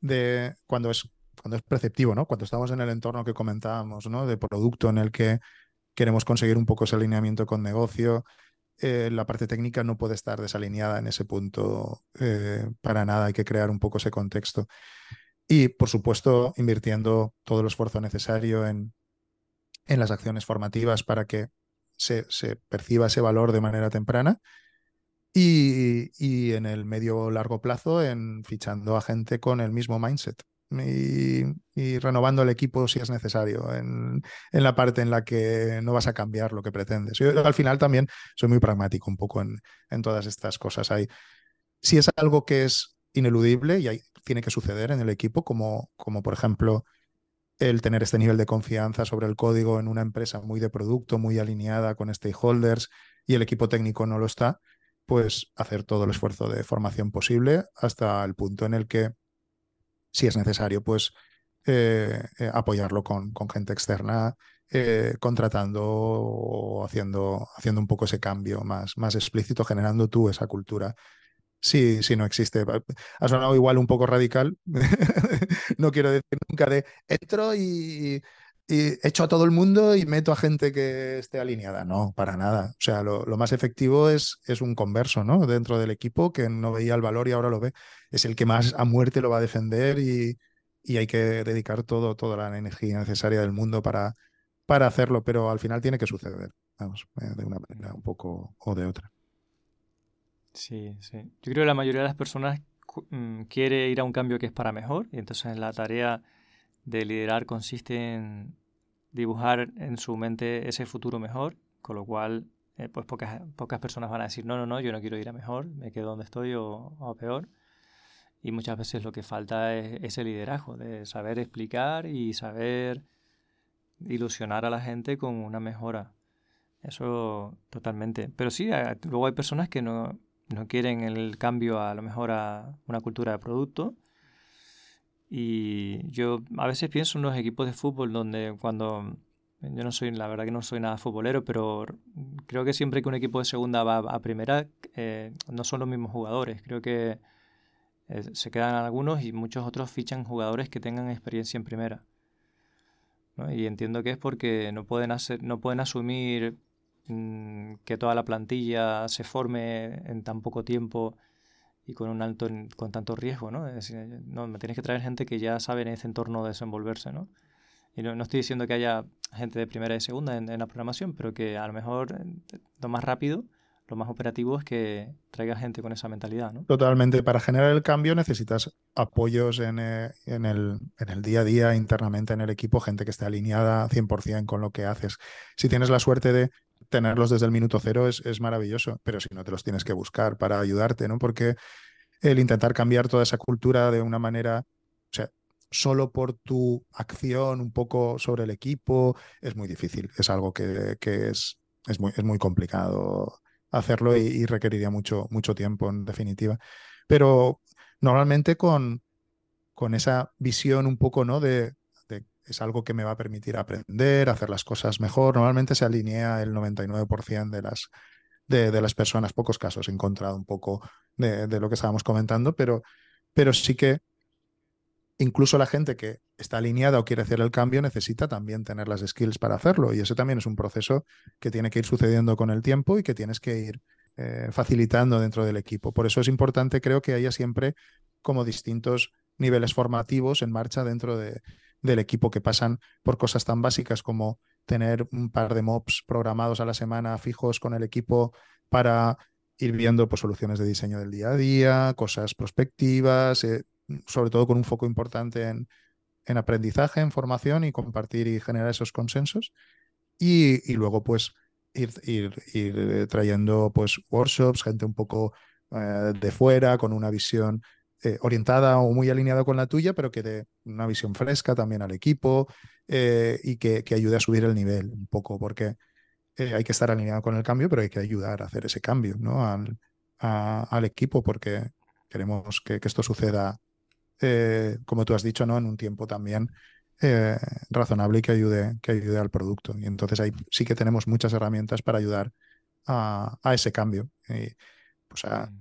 de cuando es cuando es perceptivo, ¿no? Cuando estamos en el entorno que comentábamos, ¿no? De producto en el que queremos conseguir un poco ese alineamiento con negocio, eh, la parte técnica no puede estar desalineada en ese punto eh, para nada, hay que crear un poco ese contexto. Y, por supuesto, invirtiendo todo el esfuerzo necesario en, en las acciones formativas para que se, se, perciba ese valor de manera temprana. Y, y en el medio largo plazo en fichando a gente con el mismo mindset, y, renovando el equipo si es necesario, en, en, la parte en la que no vas a cambiar lo que pretendes. Yo al final también soy muy pragmático un poco en, en todas estas cosas. Hay, si es algo que es ineludible y hay, tiene que suceder en el equipo, como, como por ejemplo el tener este nivel de confianza sobre el código en una empresa muy de producto, muy alineada con stakeholders y el equipo técnico no lo está, pues hacer todo el esfuerzo de formación posible hasta el punto en el que si es necesario, pues eh, eh, apoyarlo con, con, gente externa, eh, contratando o haciendo, haciendo un poco ese cambio más, más explícito, generando tú esa cultura. Sí, sí, no existe. Ha sonado igual un poco radical. [laughs] no quiero decir nunca de entro y, y echo a todo el mundo y meto a gente que esté alineada. No, para nada. O sea, lo, lo, más efectivo es, es un converso, ¿no? Dentro del equipo que no veía el valor y ahora lo ve. Es el que más a muerte lo va a defender y, y hay que dedicar todo, toda la energía necesaria del mundo para, para hacerlo, pero al final tiene que suceder, vamos, eh, de una manera un poco o de otra. Sí, sí. Yo creo que la mayoría de las personas mm, quiere ir a un cambio que es para mejor y entonces la tarea de liderar consiste en dibujar en su mente ese futuro mejor, con lo cual eh, pues pocas, pocas personas van a decir, no, no, no, yo no quiero ir a mejor, me quedo donde estoy o, peor. Y muchas veces lo que falta es ese liderazgo, de saber explicar y saber ilusionar a la gente con una mejora. Eso totalmente. Pero sí, luego hay personas que no, no quieren el cambio a lo mejor a una cultura de producto y yo a veces pienso en los equipos de fútbol donde cuando yo no soy, la verdad que no soy nada futbolero, pero creo que siempre que un equipo de segunda va a primera, eh, no son los mismos jugadores. Creo que eh, se quedan algunos y muchos otros fichan jugadores que tengan experiencia en primera. Y entiendo que es porque no pueden, hacer, no pueden asumir mmm, que toda la plantilla se forme en tan poco tiempo y con un alto con tanto riesgo, ¿no? Es decir, no, me tienes que traer gente que ya sabe en ese entorno desenvolverse, ¿no? Y no, no estoy diciendo que haya gente de primera y segunda en, en, la programación, pero que a lo mejor eh, lo más rápido lo más operativo es que traiga gente con esa mentalidad, ¿no? Totalmente. Para generar el cambio necesitas apoyos en, eh, el, día a día, internamente en el equipo, gente que esté alineada 100% con lo que haces. Si tienes la suerte de tenerlos desde el minuto cero es, maravilloso, pero si no te los tienes que buscar para ayudarte, ¿no? Porque el intentar cambiar toda esa cultura de una manera, o sea, solo por tu acción un poco sobre el equipo, es muy difícil. Es algo que, es, es muy complicado hacerlo y, requeriría mucho, mucho tiempo, en definitiva. Pero normalmente con, con esa visión un poco, ¿no? De, es algo que me va a permitir aprender, hacer las cosas mejor. Normalmente se alinea el 99% de las, de, de, las personas, pocos casos he encontrado un poco de, de, lo que estábamos comentando, pero, pero sí que incluso la gente que está alineada o quiere hacer el cambio necesita también tener las skills para hacerlo. Y eso también es un proceso que tiene que ir sucediendo con el tiempo y que tienes que ir eh, facilitando dentro del equipo. Por eso es importante, creo, que haya siempre como distintos niveles formativos en marcha dentro de, del equipo que pasan por cosas tan básicas como tener un par de mobs programados a la semana fijos con el equipo para ir viendo pues, soluciones de diseño del día a día, cosas prospectivas, eh, sobre todo con un foco importante en, en, aprendizaje, en formación y compartir y generar esos consensos. Y, y luego, pues, ir, ir, ir, eh, trayendo pues, workshops, gente un poco eh, de fuera, con una visión eh, orientada o muy alineada con la tuya, pero que dé una visión fresca también al equipo y que, que, ayude a subir el nivel un poco, porque hay que estar alineado con el cambio, pero hay que ayudar a hacer ese cambio ¿no? al, al equipo, porque queremos que, que esto suceda eh, como tú has dicho, ¿no? En un tiempo también eh, razonable y que ayude, que ayude al producto. Y entonces ahí sí que tenemos muchas herramientas para ayudar a, a ese cambio. Y, pues a mm.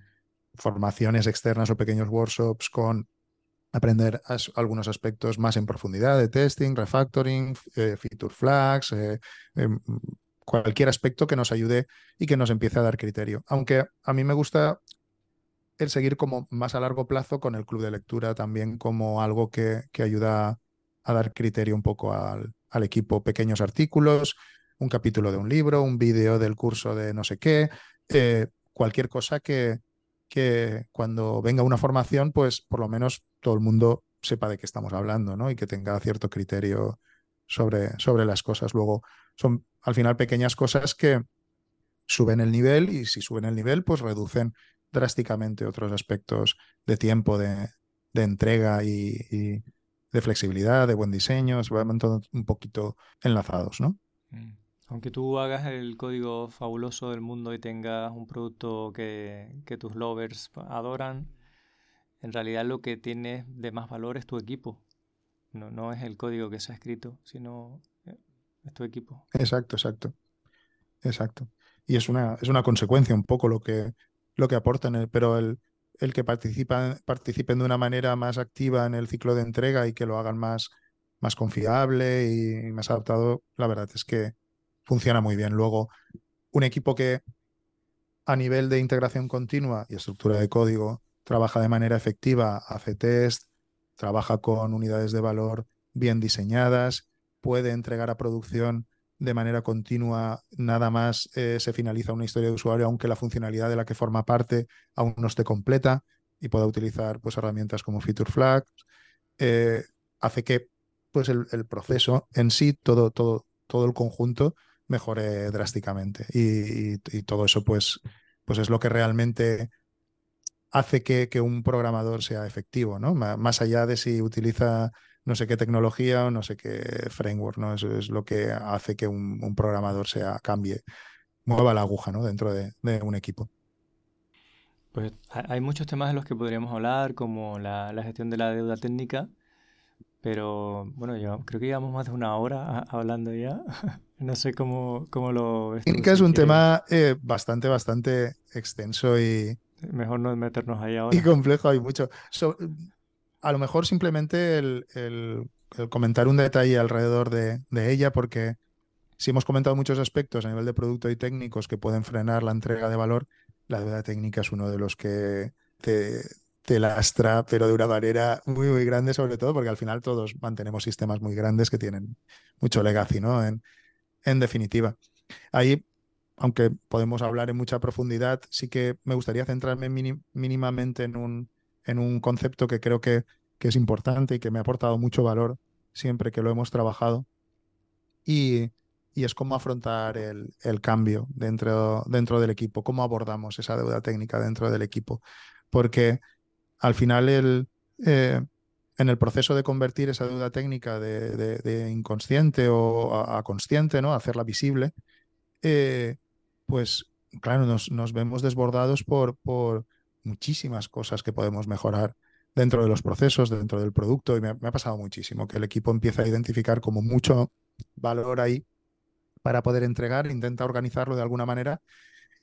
formaciones externas o pequeños workshops con aprender as, algunos aspectos más en profundidad de testing, refactoring, eh, feature flags, eh, eh, cualquier aspecto que nos ayude y que nos empiece a dar criterio. Aunque a mí me gusta el seguir como más a largo plazo con el club de lectura también como algo que, que ayuda a dar criterio un poco al, al, equipo. Pequeños artículos, un capítulo de un libro, un vídeo del curso de no sé qué, eh, cualquier cosa que, que cuando venga una formación, pues por lo menos todo el mundo sepa de qué estamos hablando, ¿no? Y que tenga cierto criterio sobre, sobre las cosas. Luego, son al final pequeñas cosas que suben el nivel y si suben el nivel, pues reducen drásticamente otros aspectos de tiempo, de, de entrega y, y, de flexibilidad, de buen diseño, se van un poquito enlazados, ¿no? Mm. Aunque tú hagas el código fabuloso del mundo y tengas un producto que, que tus lovers adoran, en realidad lo que tiene de más valor es tu equipo. No, no es el código que se ha escrito, sino eh, es tu equipo. Exacto, exacto. Exacto. Y es una, es una consecuencia un poco lo que, lo que aportan, eh, pero el, el que participan, participen de una manera más activa en el ciclo de entrega y que lo hagan más, más confiable y más adaptado, la verdad es que funciona muy bien. Luego, un equipo que a nivel de integración continua y estructura de código trabaja de manera efectiva, hace test, trabaja con unidades de valor bien diseñadas, puede entregar a producción de manera continua, nada más eh, se finaliza una historia de usuario, aunque la funcionalidad de la que forma parte aún no esté completa y pueda utilizar pues, herramientas como Feature Flags, eh, hace que pues, el, proceso en sí, todo, todo, todo el conjunto, mejore drásticamente. Y, todo eso pues, pues es lo que realmente hace que, que un programador sea efectivo, ¿no? Más allá de si utiliza no sé qué tecnología o no sé qué framework, ¿no? Eso es lo que hace que un, un programador sea, cambie, mueva la aguja, ¿no? Dentro de, de, un equipo. Pues hay muchos temas de los que podríamos hablar, como la, la, gestión de la deuda técnica, pero bueno, yo creo que llevamos más de una hora hablando ya. [laughs] no sé cómo, cómo lo ves. Técnica es un tema eh, bastante, bastante extenso y... Mejor no meternos ahí ahora. Y complejo, hay mucho. So, a lo mejor simplemente el, el, comentar un detalle alrededor de, de, ella, porque si hemos comentado muchos aspectos a nivel de producto y técnicos que pueden frenar la entrega de valor, la deuda técnica es uno de los que te, te lastra, pero de una manera muy, muy grande, sobre todo porque al final todos mantenemos sistemas muy grandes que tienen mucho legacy, ¿no? En, en definitiva. Ahí aunque podemos hablar en mucha profundidad, sí que me gustaría centrarme mínimamente en un, en un concepto que creo que, que, es importante y que me ha aportado mucho valor siempre que lo hemos trabajado. Y, y es cómo afrontar el, el, cambio dentro, dentro del equipo, cómo abordamos esa deuda técnica dentro del equipo. Porque al final el, eh, en el proceso de convertir esa deuda técnica de, de, inconsciente o a, consciente, ¿no? hacerla visible, eh, pues claro, nos, nos, vemos desbordados por, por muchísimas cosas que podemos mejorar dentro de los procesos, dentro del producto, y me, ha pasado muchísimo que el equipo empieza a identificar como mucho valor ahí para poder entregar, intenta organizarlo de alguna manera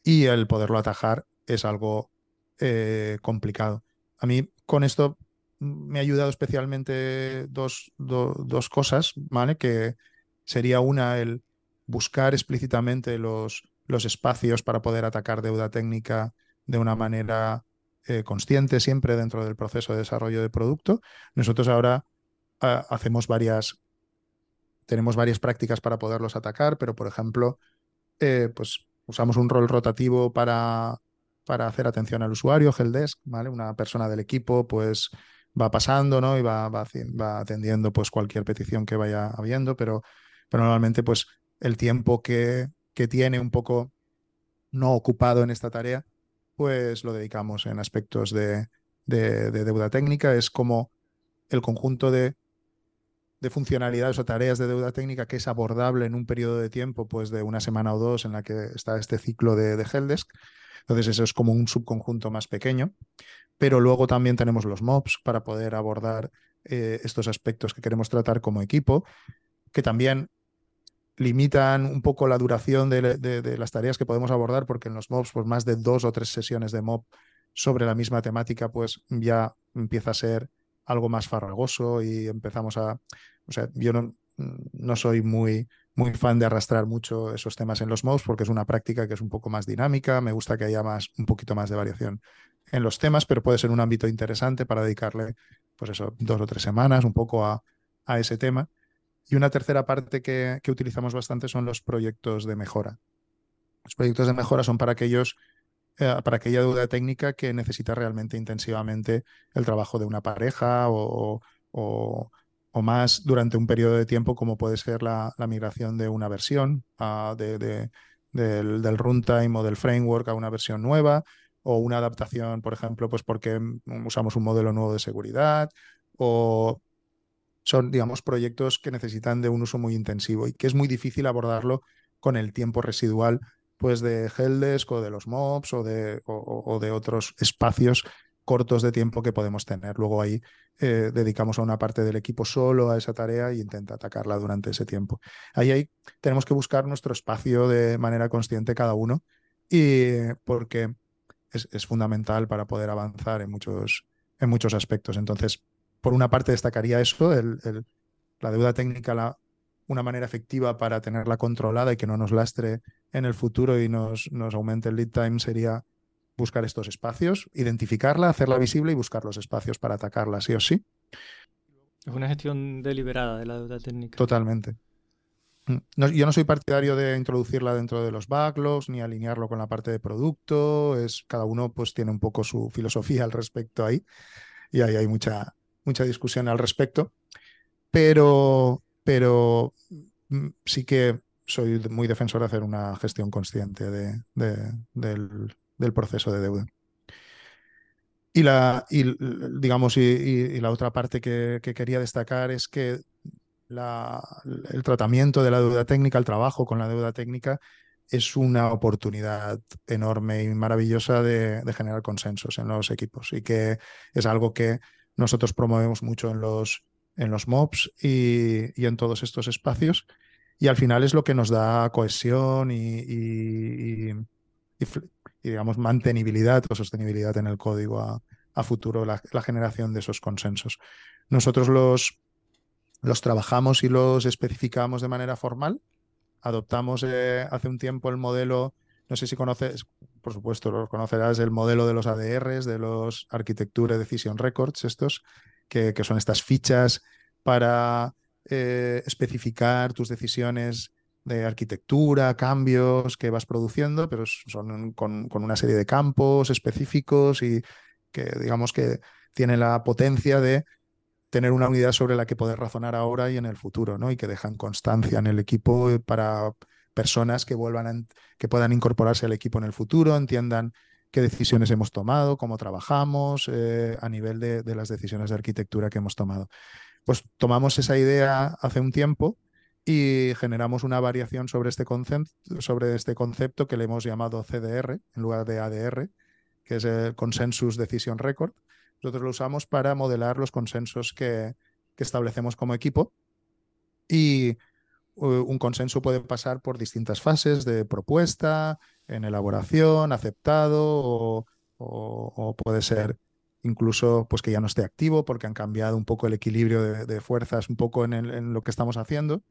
y el poderlo atajar es algo eh, complicado. A mí con esto me ha ayudado especialmente dos, dos cosas, ¿vale? Que sería una, el buscar explícitamente los, los espacios para poder atacar deuda técnica de una manera eh, consciente siempre dentro del proceso de desarrollo de producto. Nosotros ahora ah, hacemos varias, tenemos varias prácticas para poderlos atacar, pero por ejemplo, eh, pues usamos un rol rotativo para, para hacer atención al usuario, Helpdesk, ¿vale? Una persona del equipo, pues va pasando, ¿no? Y va, va, va, atendiendo pues cualquier petición que vaya habiendo, pero, pero normalmente pues el tiempo que, que tiene un poco no ocupado en esta tarea, pues lo dedicamos en aspectos de, de, de deuda técnica. Es como el conjunto de, de, funcionalidades o tareas de deuda técnica que es abordable en un periodo de tiempo, pues de una semana o dos en la que está este ciclo de, de Helpdesk. Entonces eso es como un subconjunto más pequeño pero luego también tenemos los mobs para poder abordar eh, estos aspectos que queremos tratar como equipo, que también limitan un poco la duración de, las tareas que podemos abordar, porque en los mobs, pues más de dos o tres sesiones de mob sobre la misma temática, pues ya empieza a ser algo más farragoso y empezamos a, o sea, yo no, no soy muy, muy fan de arrastrar mucho esos temas en los mobs porque es una práctica que es un poco más dinámica, me gusta que haya más, un poquito más de variación en los temas, pero puede ser un ámbito interesante para dedicarle, pues eso, dos o tres semanas un poco a, a ese tema. Y una tercera parte que, que, utilizamos bastante son los proyectos de mejora. Los proyectos de mejora son para aquellos, eh, para aquella duda técnica que necesita realmente intensivamente el trabajo de una pareja o, o, más durante un periodo de tiempo, como puede ser la, la migración de una versión uh, de, de, del, runtime o del framework a una versión nueva, o una adaptación, por ejemplo, pues porque usamos un modelo nuevo de seguridad, o son, digamos, proyectos que necesitan de un uso muy intensivo y que es muy difícil abordarlo con el tiempo residual pues de Helpdesk o de los mobs o de, o, de otros espacios cortos de tiempo que podemos tener. Luego ahí eh, dedicamos a una parte del equipo solo a esa tarea y intenta atacarla durante ese tiempo. Ahí, ahí tenemos que buscar nuestro espacio de manera consciente cada uno y porque es, es fundamental para poder avanzar en muchos, en muchos aspectos. Entonces, por una parte destacaría eso, el, el, la deuda técnica, la, una manera efectiva para tenerla controlada y que no nos lastre en el futuro y nos, nos aumente el lead time sería buscar estos espacios, identificarla, hacerla visible y buscar los espacios para atacarla, sí o sí. Es una gestión deliberada de la deuda técnica. Totalmente. Mm, no, yo no soy partidario de introducirla dentro de los backlogs ni alinearlo con la parte de producto. Es, cada uno pues tiene un poco su filosofía al respecto ahí y ahí hay mucha, mucha discusión al respecto. Pero, pero mm, sí que soy muy defensor de hacer una gestión consciente de, de, del, proceso de deuda. Y la, y, digamos, y, la otra parte que, que, quería destacar es que el tratamiento de la deuda técnica, el trabajo con la deuda técnica, es una oportunidad enorme y maravillosa de, generar consensos en los equipos y que es algo que nosotros promovemos mucho en los, en los MOBs y, y en todos estos espacios. Y al final es lo que nos da cohesión y, digamos, mantenibilidad o sostenibilidad en el código a, futuro, la, la, generación de esos consensos. Nosotros los, los trabajamos y los especificamos de manera formal. Adoptamos eh, hace un tiempo el modelo, no sé si conoces, por supuesto, lo conocerás, el modelo de los ADRs, de los Architecture Decision Records, estos, que, que son estas fichas para eh, especificar tus decisiones de arquitectura, cambios que vas produciendo, pero son con, con, una serie de campos específicos y que digamos que tiene la potencia de tener una unidad sobre la que poder razonar ahora y en el futuro, ¿no? Y que dejan constancia en el equipo para personas que vuelvan que puedan incorporarse al equipo en el futuro, entiendan qué decisiones hemos tomado, cómo trabajamos eh, a nivel de, las decisiones de arquitectura que hemos tomado. Pues tomamos esa idea hace un tiempo y generamos una variación sobre este, sobre este concepto que le hemos llamado CDR en lugar de ADR, que es el Consensus Decision Record. Nosotros lo usamos para modelar los consensos que establecemos como equipo y un consenso puede pasar por distintas fases de propuesta, en elaboración, aceptado o, puede ser incluso pues que ya no esté activo porque han cambiado un poco el equilibrio de, fuerzas un poco en, lo que estamos haciendo.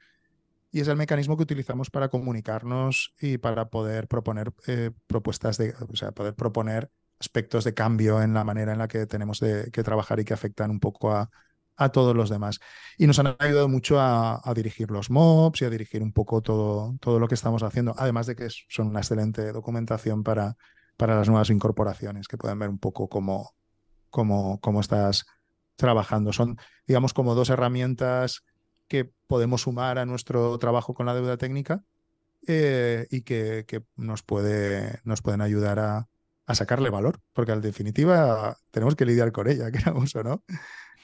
Y es el mecanismo que utilizamos para comunicarnos y para poder proponer eh, propuestas de, o sea, poder proponer aspectos de cambio en la manera en la que tenemos que trabajar y que afectan un poco a, a todos los demás. Y nos han ayudado mucho a, dirigir los mobs y a dirigir un poco todo, todo lo que estamos haciendo, además de que son una excelente documentación para, para las nuevas incorporaciones, que pueden ver un poco cómo, cómo, cómo estás trabajando. Son, digamos, como dos herramientas que podemos sumar a nuestro trabajo con la deuda técnica eh, y que, que, nos, puede, nos pueden ayudar a, a sacarle valor, porque en definitiva tenemos que lidiar con ella, [laughs] queramos o no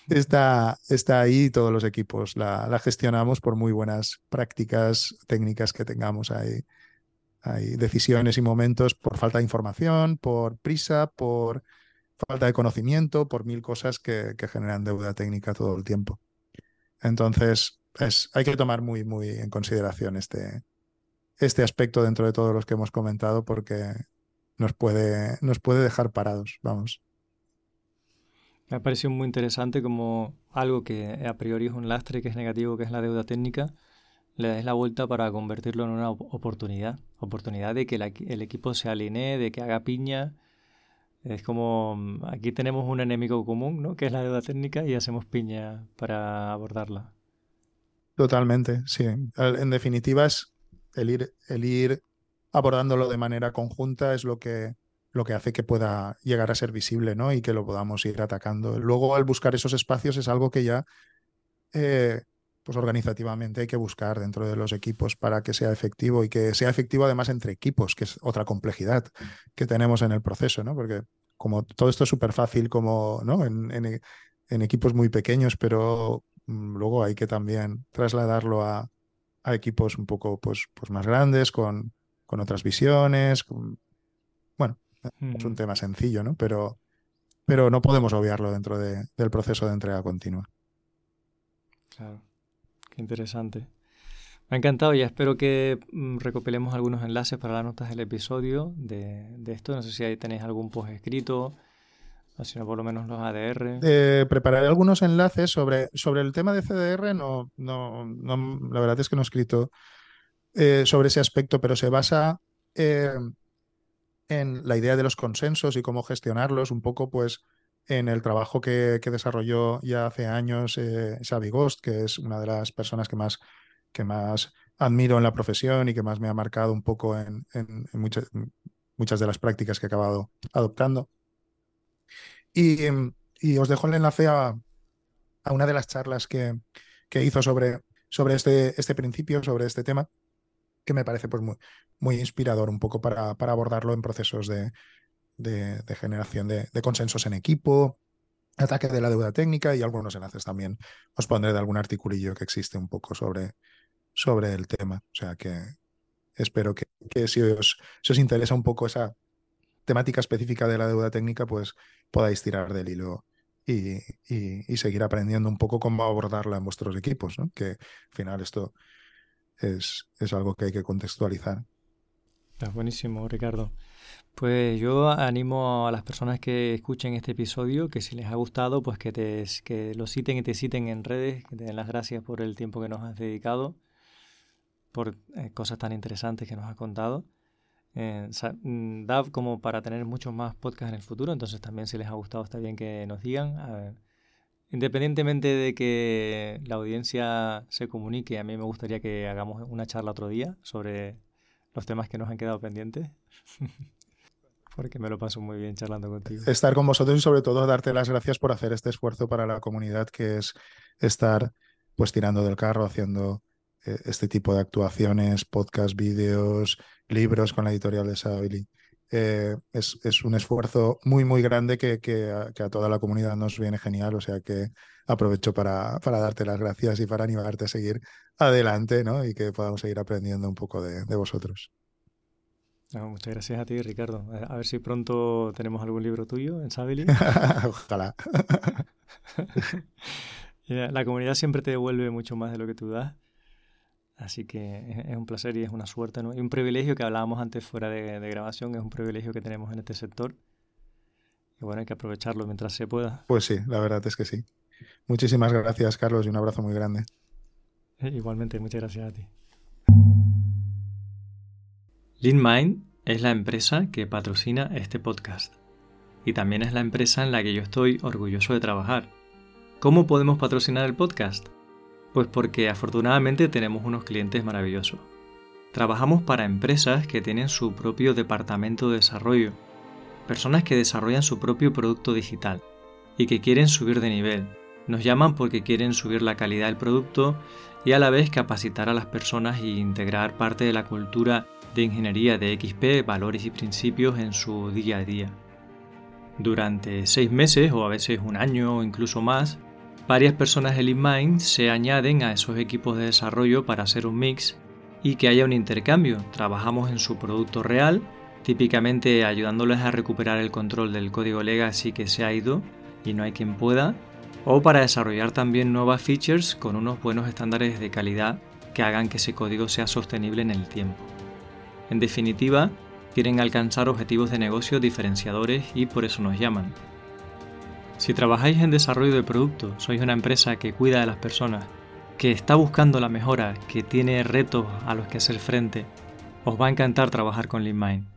está, está ahí todos los equipos. La, la, gestionamos por muy buenas prácticas técnicas que tengamos ahí. Hay decisiones y momentos por falta de información, por prisa, por falta de conocimiento, por mil cosas que, que generan deuda técnica todo el tiempo. Entonces, es, hay que tomar muy, muy en consideración este, este aspecto dentro de todos los que hemos comentado porque nos puede, nos puede dejar parados, vamos. Me ha parecido muy interesante como algo que a priori es un lastre, que es negativo, que es la deuda técnica, le des la vuelta para convertirlo en una oportunidad. Oportunidad de que el equipo se alinee, de que haga piña. Es como, mm, aquí tenemos un enemigo común, ¿no? Que es la deuda técnica y hacemos piña para abordarla. Totalmente, sí. En definitiva es el ir, el ir abordándolo de manera conjunta es lo que, lo que hace que pueda llegar a ser visible ¿no? y que lo podamos ir atacando. Luego, al buscar esos espacios es algo que ya, eh, pues organizativamente hay que buscar dentro de los equipos para que sea efectivo y que sea efectivo además entre equipos, que es otra complejidad que tenemos en el proceso, ¿no? Porque como todo esto es súper fácil como ¿no? en, en, equipos muy pequeños, pero mm, luego hay que también trasladarlo a, equipos un poco pues, pues más grandes, con, con otras visiones, es un mm. tema sencillo, ¿no? Pero, pero no podemos obviarlo dentro de, del proceso de entrega continua. Claro, qué interesante. Me ha encantado y espero que mm, recopilemos algunos enlaces para las notas del episodio de, de, esto. No sé si ahí tenéis algún post escrito, o si no, por lo menos los ADR. Eh, prepararé algunos enlaces sobre, sobre el tema de CDR. No, no, no, la verdad es que no he escrito eh, sobre ese aspecto, pero se basa eh, en la idea de los consensos y cómo gestionarlos, un poco pues en el trabajo que, desarrolló ya hace años eh, Xavi Ghost, que es una de las personas que más, que más admiro en la profesión y que más me ha marcado un poco en, muchas, muchas, de las prácticas que he acabado adoptando. Y, y os dejo el enlace a, a, una de las charlas que, que hizo sobre, sobre este, este principio, sobre este tema, que me parece pues, muy, inspirador un poco para, para abordarlo en procesos de, de, generación de, consensos en equipo, ataque de la deuda técnica y algunos enlaces también os pondré de algún articulillo que existe un poco sobre, sobre el tema. O sea que espero que, que si, os, os, interesa un poco esa temática específica de la deuda técnica, pues podáis tirar del hilo y, y, y seguir aprendiendo un poco cómo abordarla en vuestros equipos, ¿no? que al final esto es, es algo que hay que contextualizar. Está buenísimo, Ricardo. Pues yo animo a las personas que escuchen este episodio que si les ha gustado, pues que, te, que lo citen y te citen en redes, que te den las gracias por el tiempo que nos has dedicado, por eh, cosas tan interesantes que nos has contado. Eh, mm, da como para tener muchos más podcasts en el futuro, entonces también si les ha gustado está bien que nos digan. Independientemente de que la audiencia se comunique, a mí me gustaría que hagamos una charla otro día sobre los temas que nos han quedado pendientes. [laughs] Porque me lo paso muy bien charlando contigo. Estar con vosotros y sobre todo darte las gracias por hacer este esfuerzo para la comunidad que es estar pues tirando del carro, haciendo eh, este tipo de actuaciones, podcast, vídeos, libros con la editorial de Sabili. Eh, es, es, un esfuerzo muy, muy grande que, que, a, que, a, toda la comunidad nos viene genial. O sea que aprovecho para, para darte las gracias y para animarte a seguir adelante ¿no? y que podamos seguir aprendiendo un poco de, de vosotros. No, muchas gracias a ti, Ricardo. A ver si pronto tenemos algún libro tuyo en Sabili. [laughs] Ojalá. [laughs] la comunidad siempre te devuelve mucho más de lo que tú das. Así que es un placer y es una suerte ¿no? y un privilegio que hablábamos antes fuera de, de, grabación, es un privilegio que tenemos en este sector. Y bueno, hay que aprovecharlo mientras se pueda. Pues sí, la verdad es que sí. Muchísimas gracias, Carlos, y un abrazo muy grande. Igualmente, muchas gracias a ti. LeanMind es la empresa que patrocina este podcast. Y también es la empresa en la que yo estoy orgulloso de trabajar. ¿Cómo podemos patrocinar el podcast? Pues porque afortunadamente tenemos unos clientes maravillosos. Trabajamos para empresas que tienen su propio departamento de desarrollo, personas que desarrollan su propio producto digital y que quieren subir de nivel. Nos llaman porque quieren subir la calidad del producto y a la vez capacitar a las personas e integrar parte de la cultura de ingeniería de XP, valores y principios en su día a día. Durante seis meses o a veces un año o incluso más, varias personas de LeanMind se añaden a esos equipos de desarrollo para hacer un mix y que haya un intercambio. Trabajamos en su producto real, típicamente ayudándoles a recuperar el control del código legacy que se ha ido y no hay quien pueda, o para desarrollar también nuevas features con unos buenos estándares de calidad que hagan que ese código sea sostenible en el tiempo. En definitiva, quieren alcanzar objetivos de negocio diferenciadores y por eso nos llaman. Si trabajáis en desarrollo de producto, sois una empresa que cuida de las personas, que está buscando la mejora, que tiene retos a los que hacer frente, os va a encantar trabajar con LeanMind.